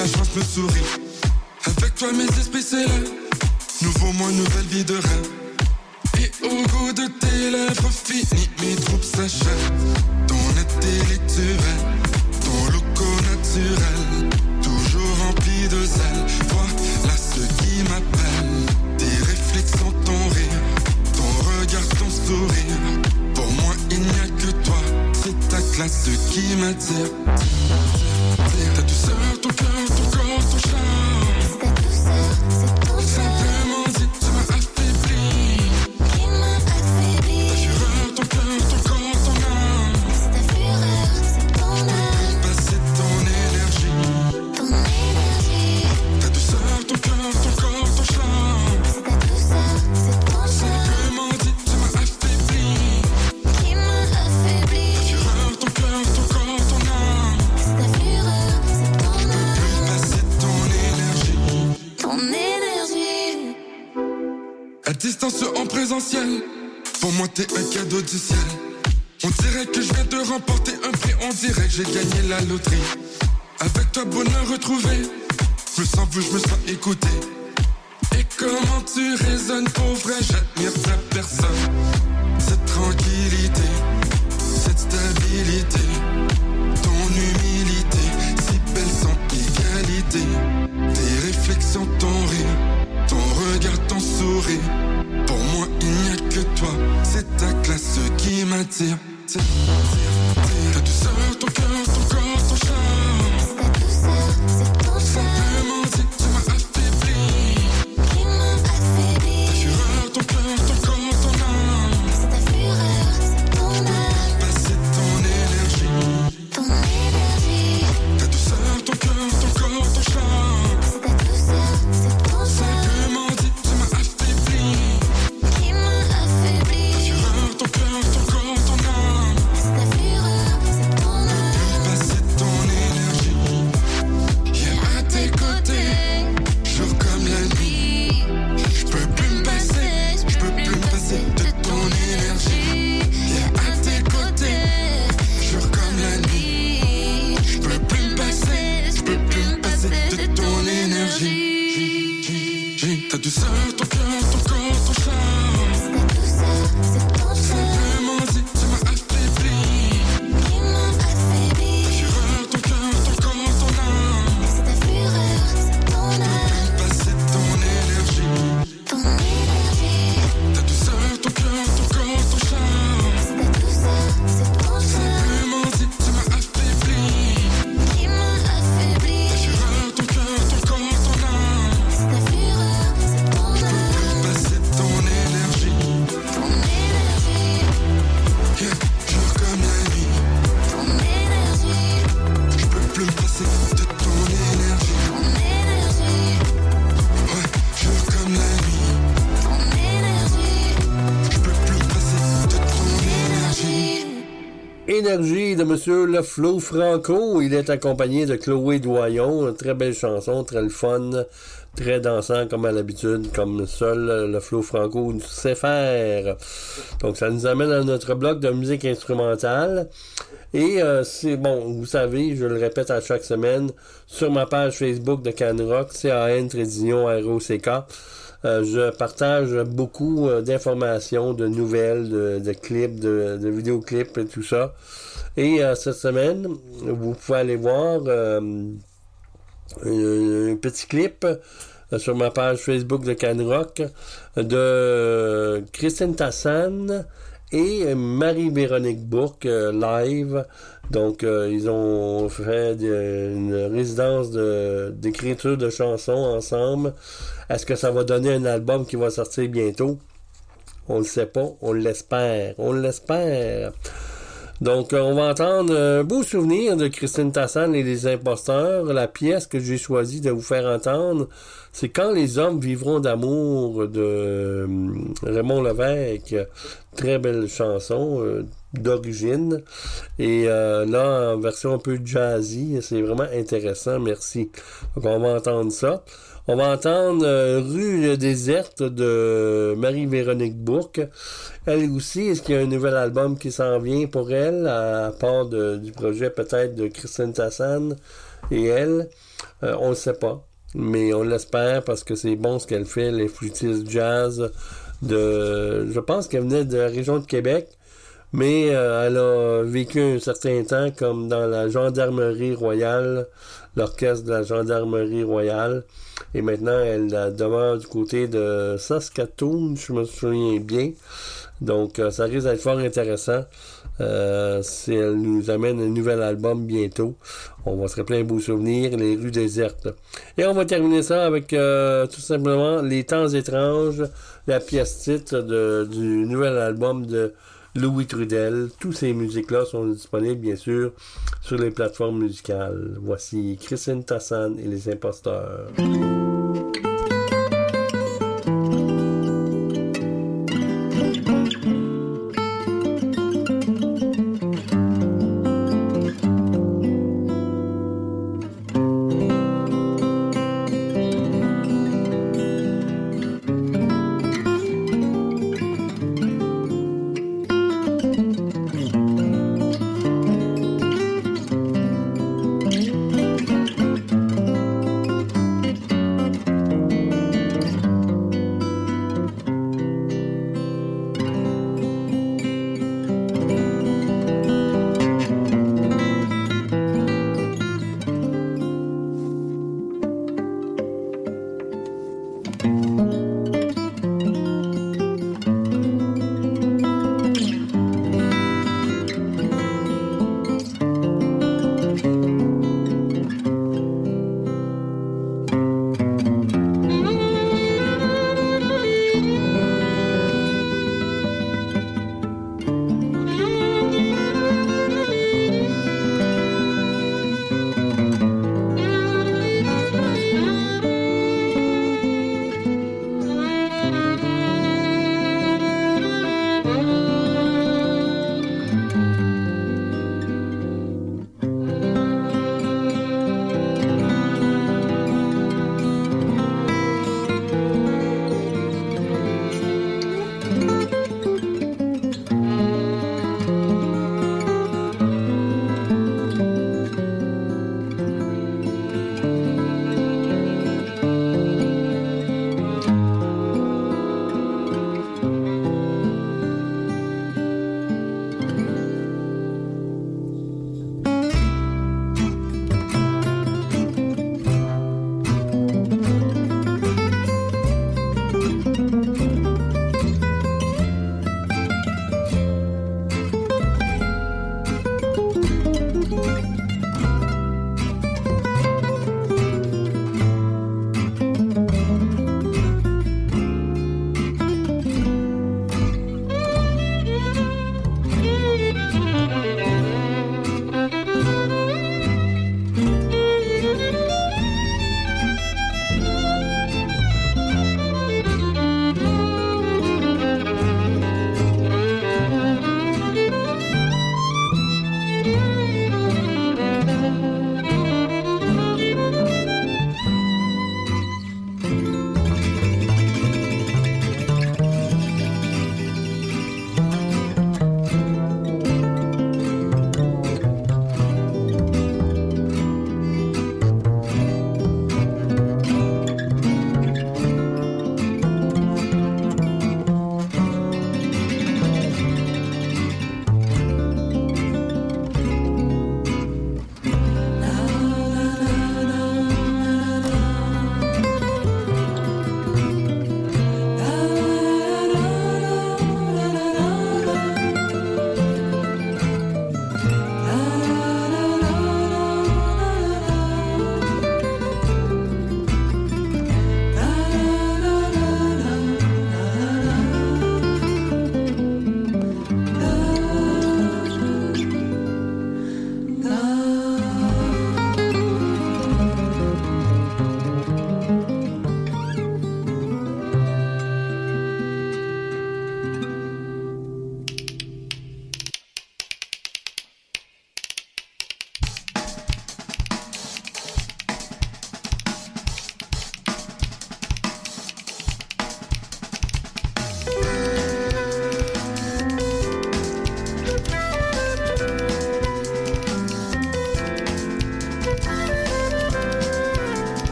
la chance me sourit. Avec toi, mes esprits s'élèvent. Nouveau moi, nouvelle vie de rêve. Et au goût de tes lèvres finies, mes troupes s'achèvent. Ton intellectuel, ton loco naturel. Toujours rempli de zèle. Voilà ce qui m'appelle. Tes réflexions, ton rire. Ton regard, ton sourire. Pour moi, il n'y a que toi. C'est ta classe qui m'attire. crever. Le sein veut, je me serais écouté. De Monsieur Le Flo Franco. Il est accompagné de Chloé Doyon. Une très belle chanson, très fun, très dansant comme à l'habitude, comme seul Le Flo Franco sait faire. Donc ça nous amène à notre bloc de musique instrumentale. Et euh, c'est bon, vous savez, je le répète à chaque semaine, sur ma page Facebook de Canrock, C-A-N, Trédignon, R-O-C-K, euh, je partage beaucoup euh, d'informations, de nouvelles, de, de clips, de, de vidéoclips et tout ça. Et euh, cette semaine, vous pouvez aller voir euh, un, petit clip euh, sur ma page Facebook de Canrock de Christine Tassan et Marie-Véronique Bourque live. Donc, ils ont fait de- une résidence de- d'écriture de, chansons ensemble. Est-ce que ça va donner un album qui va sortir bientôt? On le sait pas, on l'espère, on l'espère. Donc, euh, on va entendre un beau souvenir de Christine Tassan et les imposteurs. La pièce que j'ai choisi de vous faire entendre, c'est Quand les hommes vivront d'amour de euh, Raymond Levesque. Très belle chanson euh, d'origine. Et euh, là, en version un peu jazzy, c'est vraiment intéressant. Merci. Donc, on va entendre ça. On va entendre euh, Rue déserte de Marie-Véronique Bourque. Elle aussi, est-ce qu'il y a un nouvel album qui s'en vient pour elle, à part du projet peut-être de Christine Tassan et elle? Euh, on ne sait pas. Mais on l'espère parce que c'est bon ce qu'elle fait, les flûtistes jazz de. Je pense qu'elle venait de la région de Québec. Mais euh, elle a vécu un certain temps comme dans la gendarmerie royale, l'orchestre de la gendarmerie royale. Et maintenant, elle demeure du côté de Saskatoon, je me souviens bien. Donc, euh, ça risque d'être fort intéressant. Euh, si elle nous amène un nouvel album bientôt, on va se rappeler un beau souvenir, Les rues désertes. Et on va terminer ça avec euh, tout simplement Les temps étranges, la pièce titre de- du nouvel album de Louis Trudel. Toutes ces musiques-là sont disponibles, bien sûr, sur les plateformes musicales. Voici Christine Tassan et les imposteurs.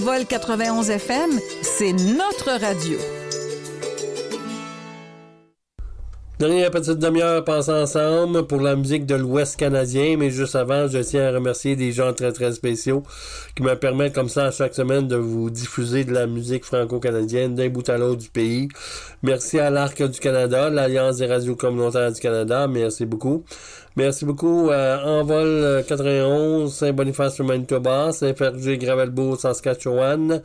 Envol 91 FM, c'est notre radio. Dernière petite demi-heure passée ensemble pour la musique de l'Ouest canadien, mais juste avant, je tiens à remercier des gens très très spéciaux qui me permettent comme ça chaque semaine de vous diffuser de la musique franco-canadienne d'un bout à l'autre du pays. Merci à l'Arc du Canada, l'Alliance des radios communautaires du Canada, merci beaucoup. Merci beaucoup à Envol euh, 91, Saint-Boniface au Manitoba, Saint-Fergé, Gravelbourg, Saskatchewan,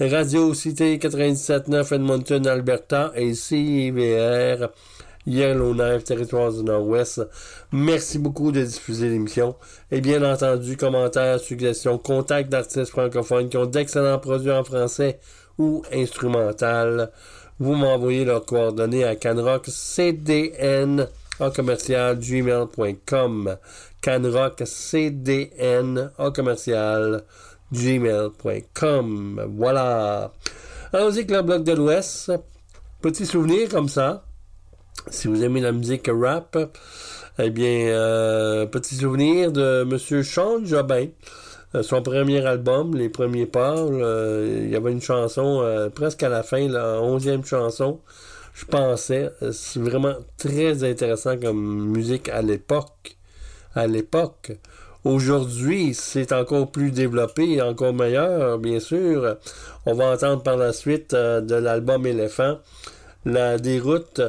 Radio Cité 97.9 Edmonton, Alberta et CIVR Yellowknife, territoire du Nord-Ouest. Merci beaucoup de diffuser l'émission. Et bien entendu, commentaires, suggestions, contacts d'artistes francophones qui ont d'excellents produits en français ou instrumental. Vous m'envoyez leurs coordonnées à canrockcdn en commercial gmail.com canrockcdn en commercial gmail.com voilà. Allons-y avec le bloc de l'Ouest. Petit souvenir comme ça. Si vous aimez la musique rap eh bien euh, petit souvenir de monsieur Sean Jobin. Euh, son premier album, Les Premiers Pas, euh, il y avait une chanson presque à la fin, la onzième chanson, je pensais. Euh, C'est vraiment très intéressant comme musique à l'époque. À l'époque. Aujourd'hui, c'est encore plus développé encore meilleur, bien sûr. On va entendre par la suite euh, de l'album Éléphant. La déroute,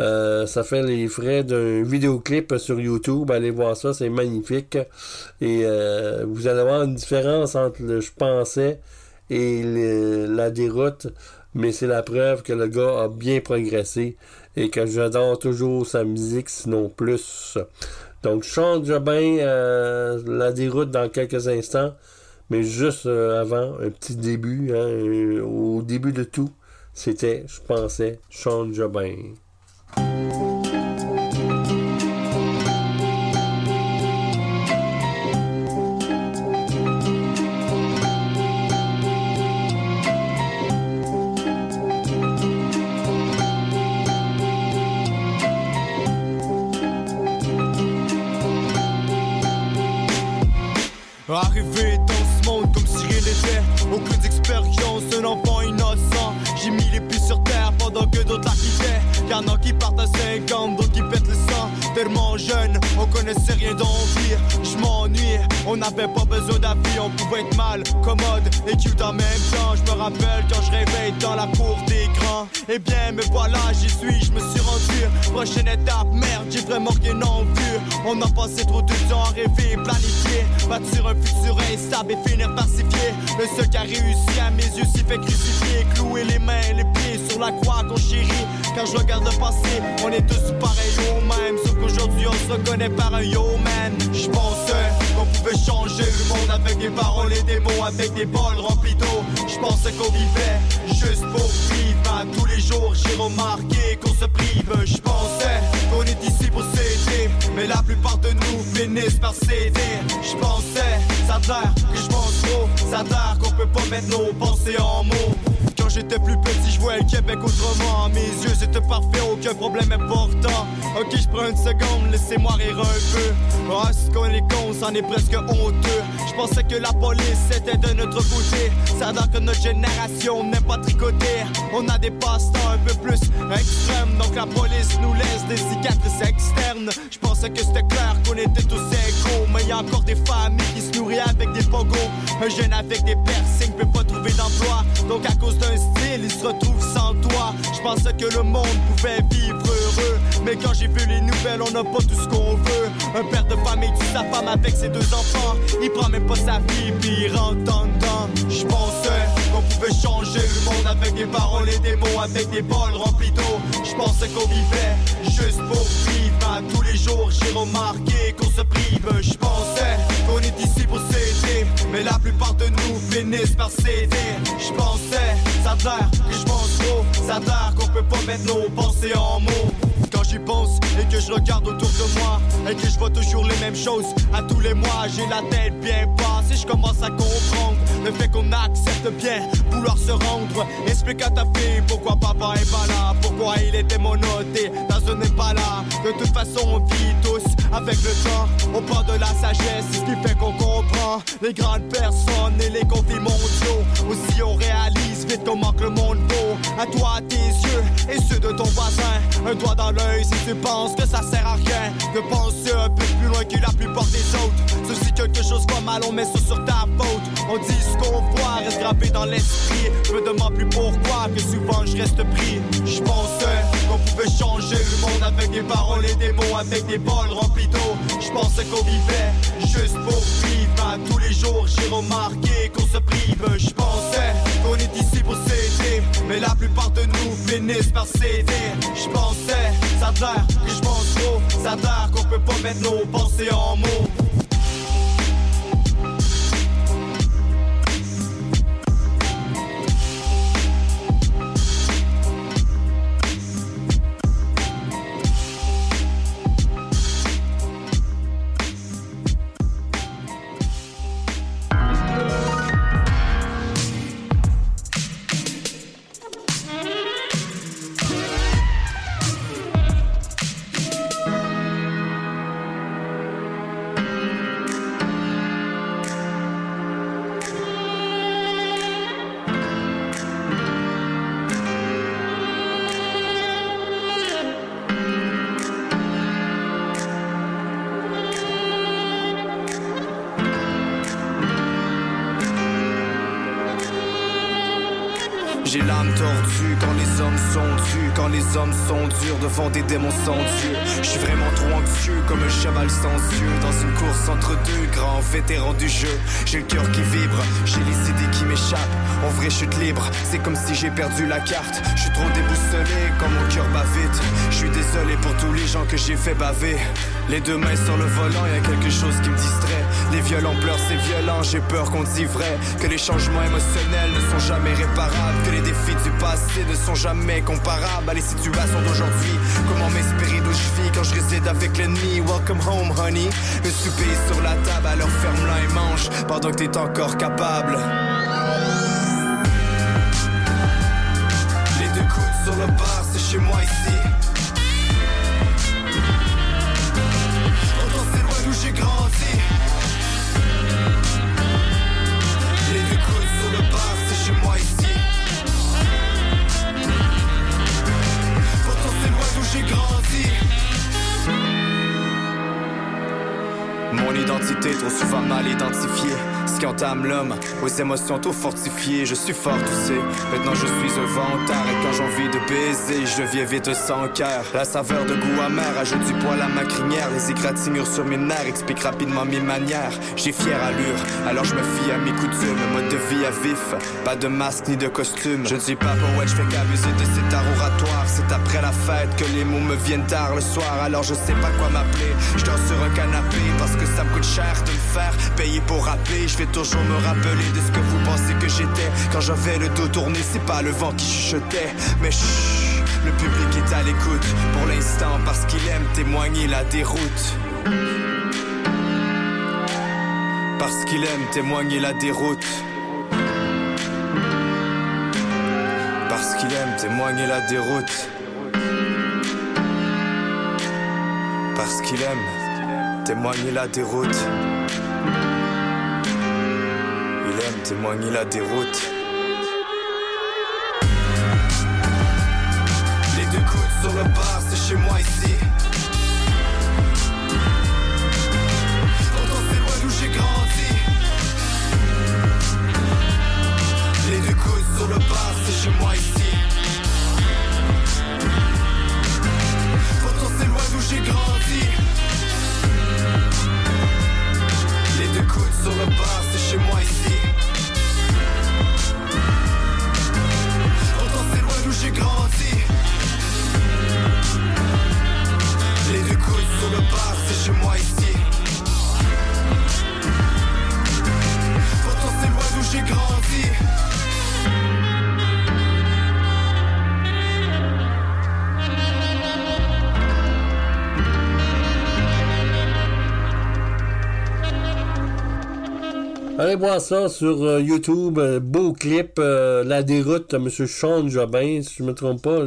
euh, ça fait les frais d'un vidéoclip sur YouTube. Allez voir ça, c'est magnifique. Et vous allez voir une différence entre le je pensais et la déroute. Mais c'est la preuve que le gars a bien progressé et que j'adore toujours sa musique, sinon plus. Donc, chante Jobin, euh, la déroute dans quelques instants. Mais juste euh, avant, un petit début, hein, euh, au début de tout, c'était, je pensais, Sean Jobin. Passé trop de temps à rêver, planifier. Bâtir un futur instable et finir par s'y fier. Le seul qui a réussi à mes yeux s'y fait crucifier. Clouer les mains, les pieds sur la croix qu'on chérit. Quand je regarde le passé, on est tous pareils au même. Sauf qu'aujourd'hui, on se reconnaît par un yo man. Je pensais qu'on pouvait changer le monde avec des paroles et des mots, avec des bols remplis d'eau. Je pensais qu'on vivait pensais, ça a l'air que je trop. Ça l'air qu'on peut pas mettre nos pensées en mots. Quand j'étais plus petit, je voyais le Québec autrement. Mes yeux étaient parfaits, aucun problème important. Ok, je prends une seconde, laissez-moi rire un peu. Ah, ce qu'on est con, c'en est presque honteux. Je pensais que la police était de notre côté. Ça a que notre génération n'aime pas tricoter. On a des passe-temps un peu plus extrêmes. Donc la police nous laisse des cicatrices externes. Je pensais que c'était clair qu'on était tous égaux. Mais y a encore des familles qui se nourrissent. Un jeune avec des piercings peut pas trouver d'emploi. Donc à cause d'un style, il se retrouve sans toi. Je pensais que le monde pouvait vivre heureux. Mais quand j'ai vu les nouvelles, on n'a pas tout ce qu'on veut. Un père de famille tue sa femme avec ses deux enfants. Il prend même pas sa vie, puis il rentre en dedans. Je qu'on pouvait changer le monde avec des paroles et des mots, avec des bols remplis d'eau. Je pensais qu'on vivait juste pour vivre. À tous les jours, j'ai remarqué qu'on se prive. Je pensais qu'on est ici pour s'aider. Mais la plupart de nous finissent par céder. Je pensais, ça a que je pense trop. Ça a qu'on peut pas mettre nos pensées en mots. Quand j'y pense et que je regarde autour de moi et que je vois toujours les mêmes choses à tous les mois, j'ai la tête bien basse et je commence à comprendre le fait qu'on accepte bien vouloir se rendre. Explique à ta fille pourquoi papa est pas là, pourquoi il était monoté dans un pas là. De toute façon, on vit tous avec le temps. On parle de la sagesse, ce qui fait qu'on comprend les grandes personnes et les conflits mondiaux. Aussi, on réalise vite qu'on manque le monde beau. À toi, à tes yeux et ceux de ton voisin. Un doigt dans l'œil si tu penses que ça sert à rien. De penser un peu plus loin que la plupart des autres. Si quelque chose va mal, on met ça sur ta faute. On dit ce qu'on voit, reste gravé dans l'esprit. Je me demande plus pourquoi, que souvent je reste pris. Je pensais qu'on pouvait changer le monde avec des paroles et des mots, avec des bols remplis d'eau. Je pensais qu'on vivait juste pour vivre. Tous les jours, j'ai remarqué qu'on se prive. Je pensais qu'on est ici pour s'aider. Mais la plupart de nous finissent par céder. Je pensais, ça a l'air que je pense trop. Ça a qu'on peut pas mettre nos pensées en mots. Devant des démons sans Dieu. Je suis vraiment trop anxieux comme un cheval sans yeux dans une course entre deux grands vétérans du jeu. J'ai le cœur qui vibre, j'ai les idées qui m'échappent. En vrai, chute libre, c'est comme si j'ai perdu la carte. Je suis trop déboussolé quand mon cœur bat vite. Je suis désolé pour tous les gens que j'ai fait baver. Les deux mains sur le volant, y a quelque chose qui me distrait. Les violons pleurent, c'est violent, j'ai peur qu'on dit vrai. Que les changements émotionnels ne sont jamais réparables. Que les défis du passé ne sont jamais comparables à les situations d'aujourd'hui. Comment m'espérer d'où je vis quand je réside avec l'ennemi? Welcome home, honey. Le souper est sur la table, alors ferme-la et mange pendant que t'es encore capable. Les deux coudes sur le bar, c'est chez moi ici. Trop souvent mal identifié. Qui entame l'homme, aux émotions trop fortifiées. Je suis fort, tu sais. Maintenant je suis un vantard et quand j'ai envie de baiser, je deviens vite sans cœur. La saveur de goût amer ajoute du poil à ma crinière. Les égratignures sur mes nerfs expliquent rapidement mes manières. J'ai fière allure, alors je me fie à mes coutumes. Mode de vie à vif, pas de masque ni de costume. Je ne suis pas poète, je fais qu'abuser de cet art oratoire. C'est après la fête que les mots me viennent tard le soir. Alors je sais pas quoi m'appeler. Je dors sur un canapé parce que ça me coûte cher de me faire payer pour vais toujours me rappeler de ce que vous pensez que j'étais. Quand j'avais le dos tourné, c'est pas le vent qui chuchotait. Mais chut, le public est à l'écoute pour l'instant parce qu'il aime témoigner la déroute. Parce qu'il aime témoigner la déroute. Parce qu'il aime témoigner la déroute. Parce qu'il aime témoigner la déroute. Il aime témoigner la déroute. Les deux coudes sur le bar, c'est chez moi ici. Pourtant c'est loin d'où j'ai grandi. Les deux coudes sur le bar, c'est chez moi ici. Pourtant c'est loin d'où j'ai grandi. Les deux coudes sur le bar, c'est chez moi ici. Allez voir ça sur euh, YouTube. euh, beau clip. euh, la déroute de M. Sean Jobin. Si je me trompe pas,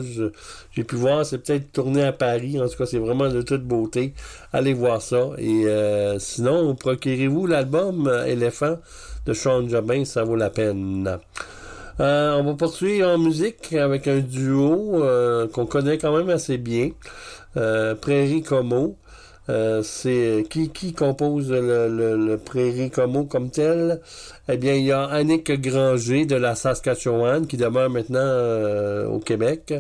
j'ai pu voir. C'est peut-être tourné à Paris. En tout cas, c'est vraiment de toute beauté. Allez voir ça. Et sinon, procurez-vous l'album Éléphant de Sean Jobin. Ça vaut la peine. On va poursuivre en musique avec un duo qu'on connaît quand même assez bien. Prairie Como. Euh, c'est qui, qui compose le, le, Prairie Como comme tel? Eh bien, il y a Annick Granger de la Saskatchewan qui demeure maintenant euh, au Québec.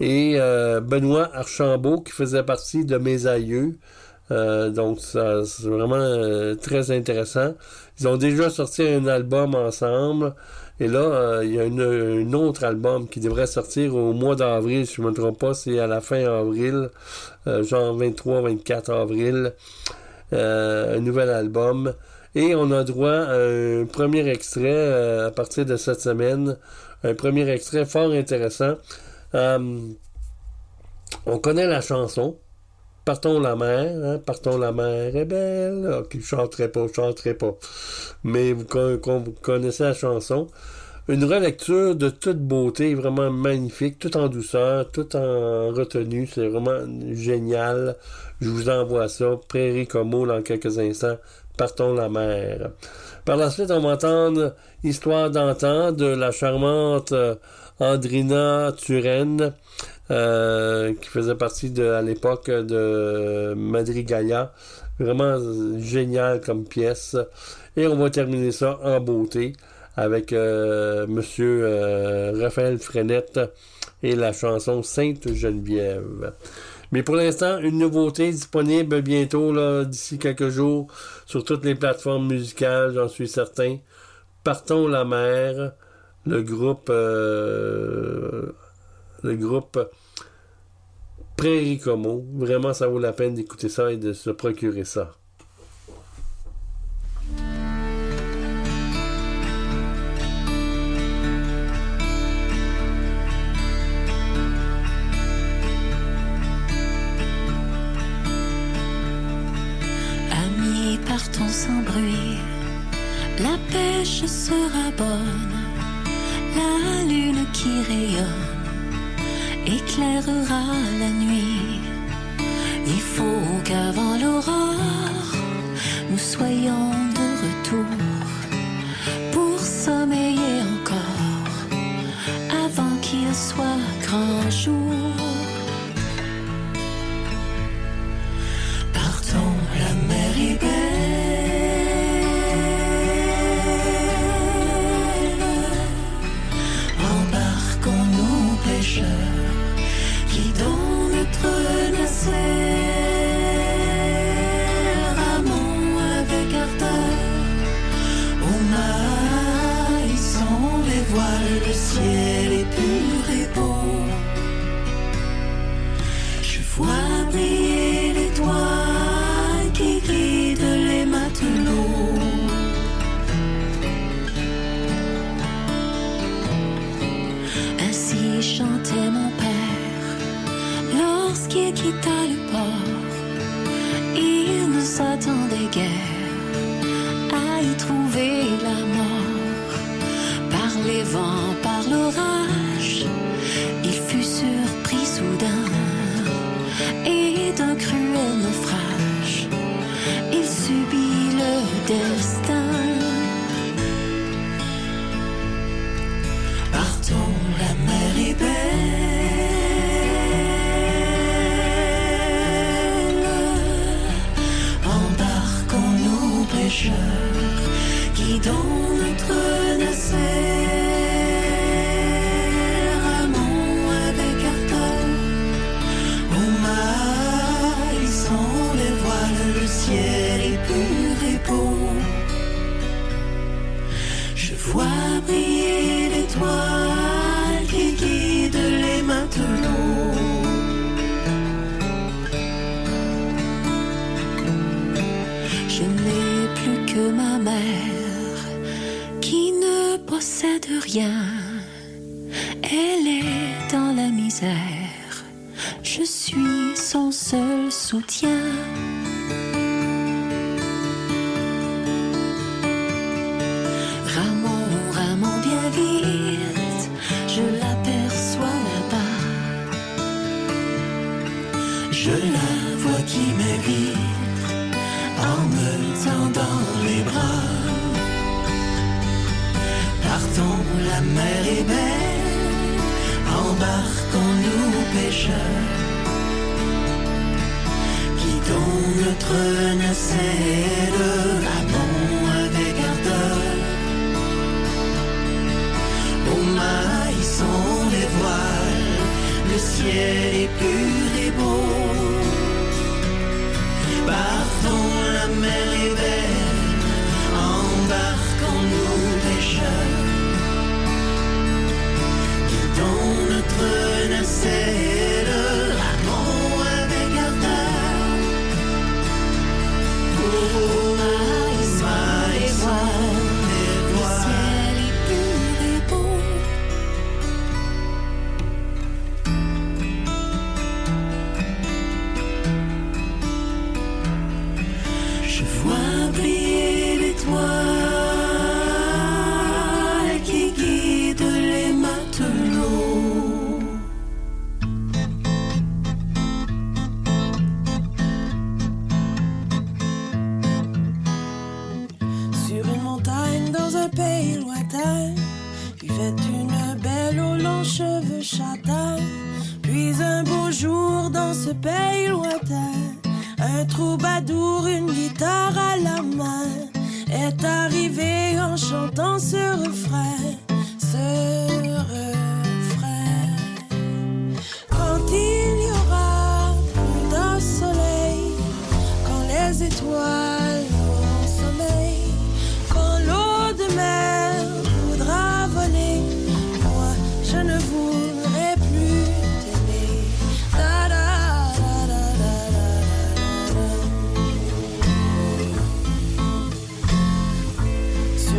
Et euh, Benoît Archambault qui faisait partie de mes aïeux. Euh, donc, c'est vraiment euh, très intéressant. Ils ont déjà sorti un album ensemble. Et là, euh, il y a une, un autre album qui devrait sortir au mois d'avril, si je ne me trompe pas, c'est à la fin avril, euh, genre 23-24 avril, euh, un nouvel album. Et on a droit à un premier extrait à partir de cette semaine, un premier extrait fort intéressant. On connaît la chanson. Partons la mer, hein, partons la mer est belle. Ok, je chanterai pas, je chanterai pas. Mais vous, con- con- vous connaissez la chanson. Une relecture de toute beauté, vraiment magnifique, tout en douceur, tout en retenue. C'est vraiment génial. Je vous envoie ça. Prairie Como dans quelques instants. Partons la mer. Par la suite, on va entendre Histoire d'antan de la charmante euh, Andrina Turenne qui faisait partie de, à l'époque de Madrigaya. Vraiment euh, génial comme pièce. Et on va terminer ça en beauté avec euh, Monsieur euh, Raphaël Frenette et la chanson Sainte Geneviève. Mais pour l'instant, une nouveauté disponible bientôt, d'ici quelques jours, sur toutes les plateformes musicales, j'en suis certain. Partons la mer, le groupe, euh, le groupe Prairie Como. Vraiment, ça vaut la peine d'écouter ça et de se procurer ça. Amis, partons sans bruit. La pêche sera bonne. La lune qui rayonne éclairera la nuit. Il faut qu'avant l'aurore, nous soyons de retour pour sommeiller encore avant qu'il soit grand jour.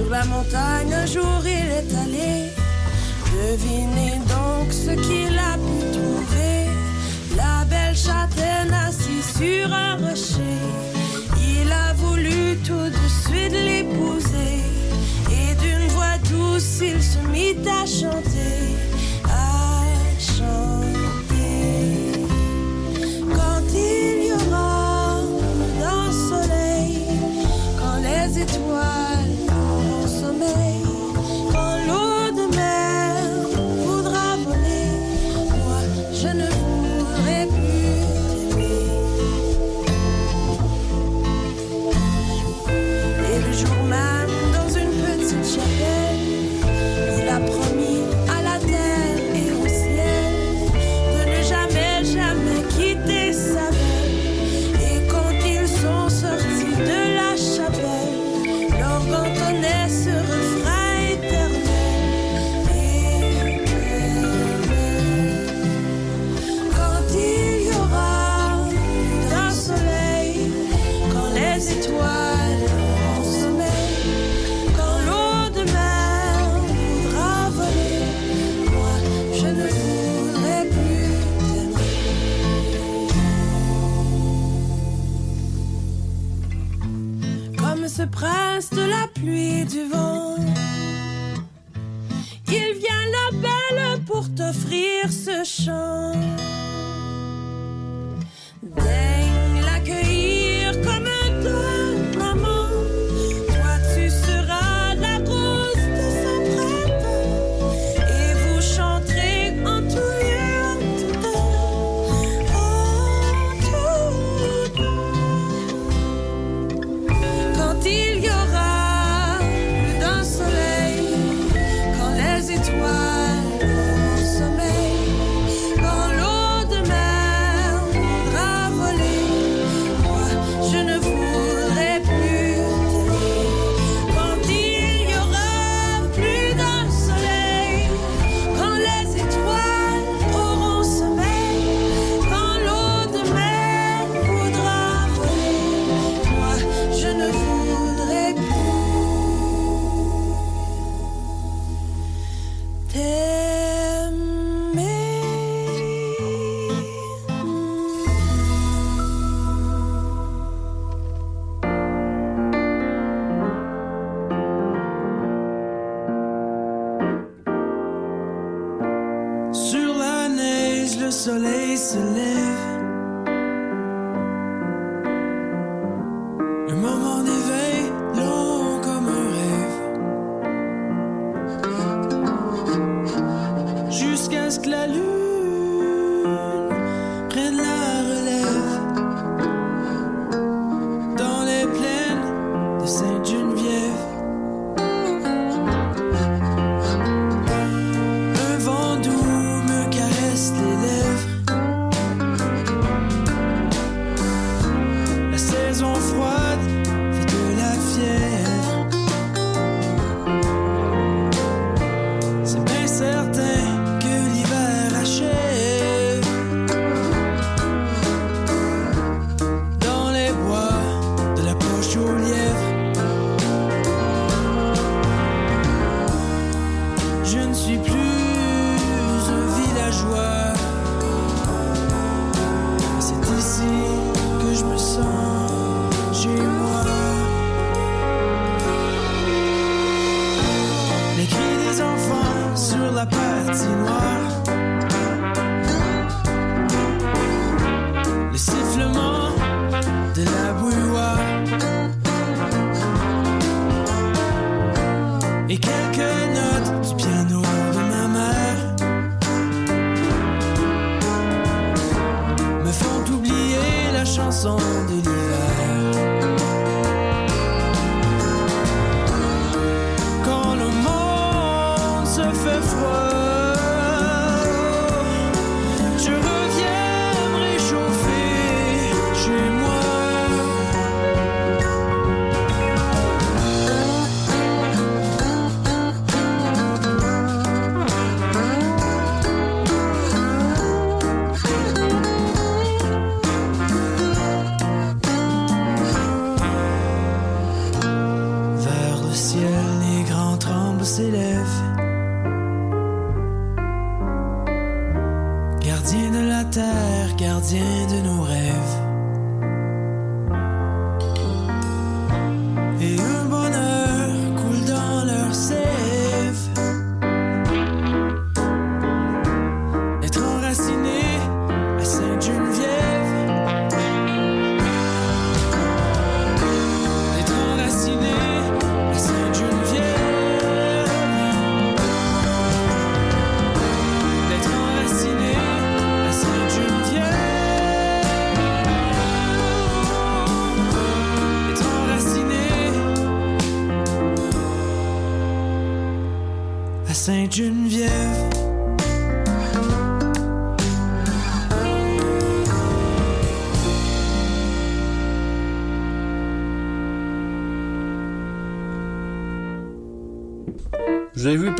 sur la montagne, un jour il est allé. Devinez donc ce qu'il a pu trouver. La belle châtaine assise sur un rocher. Il a voulu tout de suite l'épouser. Et d'une voix douce, il se mit à chanter.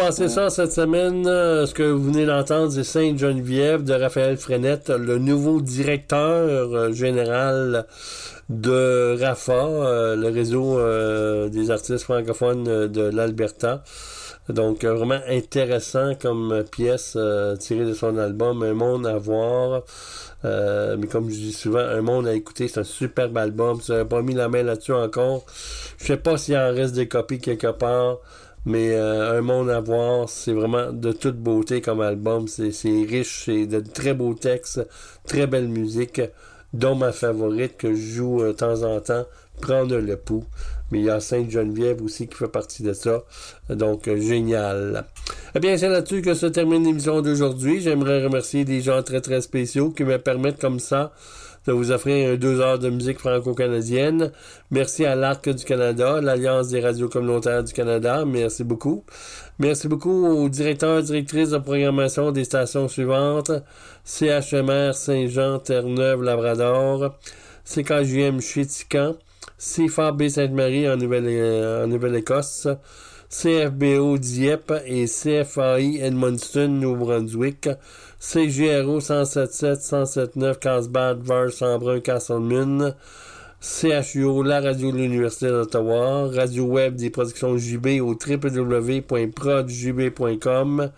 passé ça cette semaine. Euh, ce que vous venez d'entendre, c'est Sainte-Geneviève de Raphaël Frenette, le nouveau directeur euh, général de RAFA, euh, le réseau des artistes francophones de l'Alberta. Donc vraiment intéressant comme pièce tirée de son album Un monde à voir. Mais comme je dis souvent, un monde à écouter, c'est un superbe album. Si vous n'avez pas mis la main là-dessus encore, je sais pas s'il en reste des copies quelque part. Mais euh, Un monde à voir, c'est vraiment de toute beauté comme album. C'est riche, c'est de très beaux textes, très belle musique, dont ma favorite que je joue euh, de temps en temps, Prendre le pouls. Mais il y a Sainte-Geneviève aussi qui fait partie de ça. Donc, euh, génial. Eh bien, c'est là-dessus que se termine l'émission d'aujourd'hui. J'aimerais remercier des gens très, très spéciaux qui me permettent comme ça de vous offrir deux heures de musique franco-canadienne. Merci à l'Arc du Canada, l'Alliance des radios communautaires du Canada. Merci beaucoup. Merci beaucoup aux directeurs et directrices de programmation des stations suivantes. CHMR Saint-Jean, Terre-Neuve, Labrador. CKJM Chitican. CFAB Sainte-Marie en euh, Nouvelle-Écosse. CFBO Dieppe et CFAI Edmundston, New-Brunswick. CGRO 177, 179, Carlsbad, Vars, Sambrun, Castleman. CHUO, la radio de l'Université d'Ottawa. Radio web des productions JB au www.prodjb.com.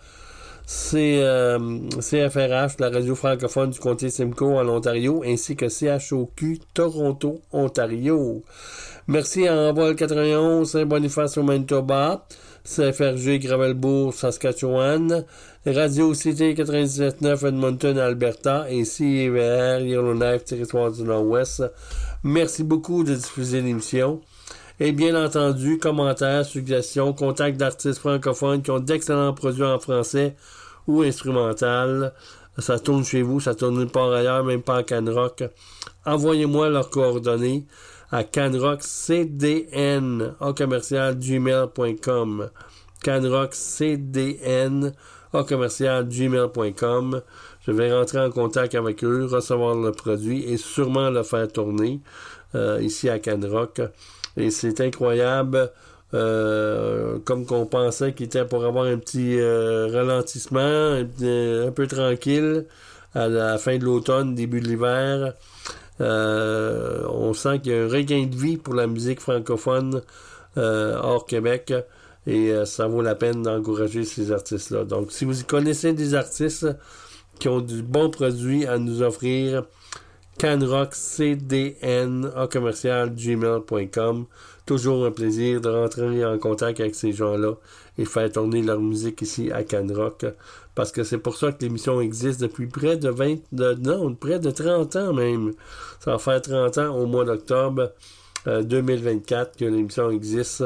C, euh, CFRH, la radio francophone du comté Simcoe en Ontario, ainsi que CHOQ Toronto, Ontario. Merci à Envol 91, Saint-Boniface au Manitoba, CFRG Gravelbourg, Saskatchewan, Radio Cité 97.9 Edmonton, Alberta, et CIVR Yellowknife, territoire du Nord-Ouest. Merci beaucoup de diffuser l'émission. Et bien entendu, commentaires, suggestions, contacts d'artistes francophones qui ont d'excellents produits en français ou instrumental. Ça tourne chez vous, ça tourne nulle part ailleurs, même pas à Canrock. Envoyez-moi leurs coordonnées à canrockcdn au. Je vais rentrer en contact avec eux, recevoir le produit et sûrement le faire tourner euh, ici à Canrock. Et c'est incroyable, euh, comme qu'on pensait qu'il était pour avoir un petit euh, ralentissement, un, petit- un peu tranquille à la fin de l'automne, début de l'hiver. Euh, on sent qu'il y a un regain de vie pour la musique francophone euh, hors Québec et euh, ça vaut la peine d'encourager ces artistes-là. Donc, si vous connaissez des artistes qui ont du bon produit à nous offrir, canrockcdn à commercial gmail.com. Toujours un plaisir de rentrer en contact avec ces gens-là et faire tourner leur musique ici à Canrock. Parce que c'est pour ça que l'émission existe depuis près de 20, de, non, près de 30 ans même. Ça va faire 30 ans au mois d'octobre euh, 2024 que l'émission existe.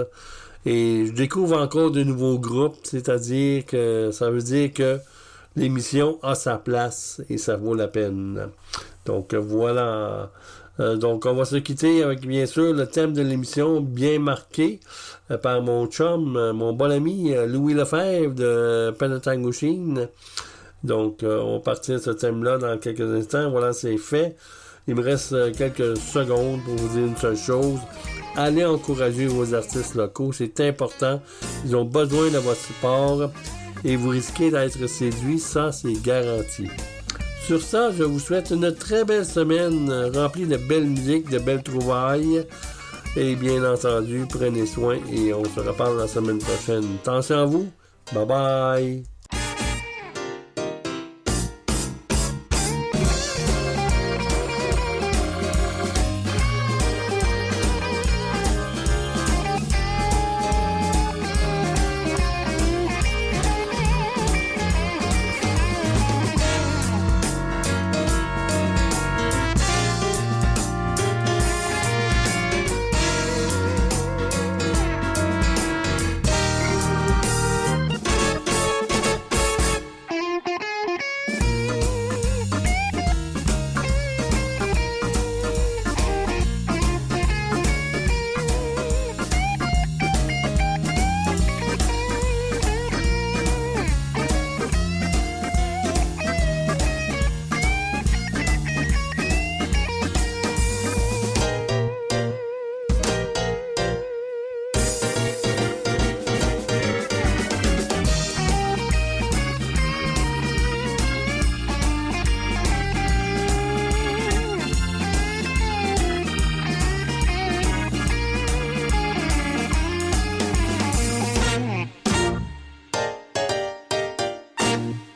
Et je découvre encore de nouveaux groupes, c'est-à-dire que ça veut dire que l'émission a sa place et ça vaut la peine. Donc euh, voilà. Euh, donc on va se quitter avec bien sûr le thème de l'émission bien marqué euh, par mon chum, euh, mon bon ami Louis Lefebvre de Penatangouchine. Donc on va partir de ce thème-là dans quelques instants. Voilà, c'est fait. Il me reste quelques secondes pour vous dire une seule chose. Allez encourager vos artistes locaux, c'est important. Ils ont besoin de votre support et vous risquez d'être séduit, ça c'est garanti. Sur ça, je vous souhaite une très belle semaine remplie de belles musiques, de belles trouvailles. Et bien entendu, prenez soin et on se reparle la semaine prochaine. Attention à vous. Bye bye. Bye.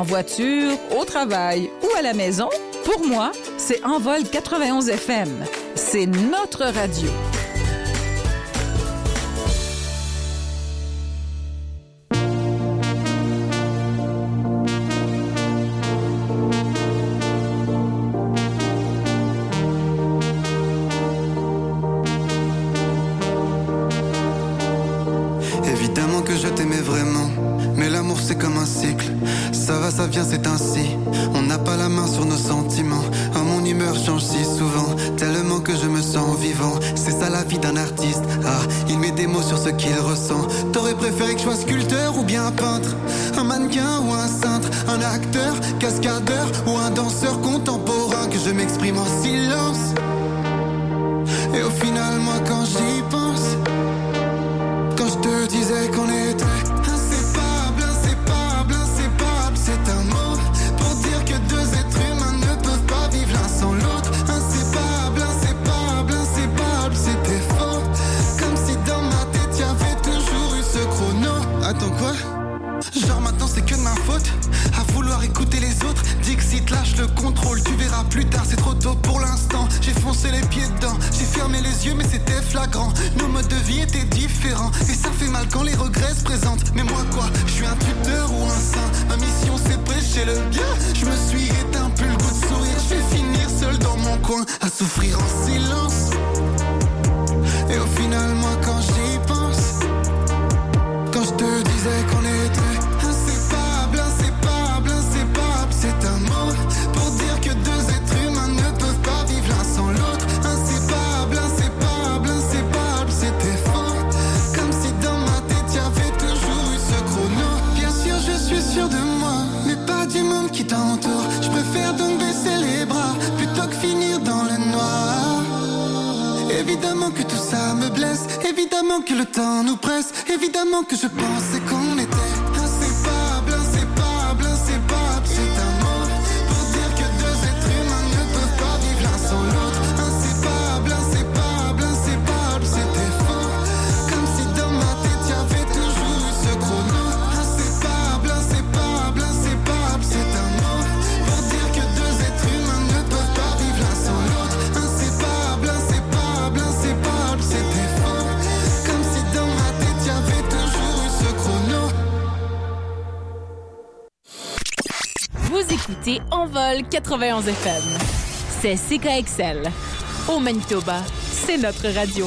en voiture, au travail ou à la maison, pour moi, c'est Envol 91 FM. C'est notre radio. 91 FM. C'est CKXL. Au Manitoba, c'est notre radio.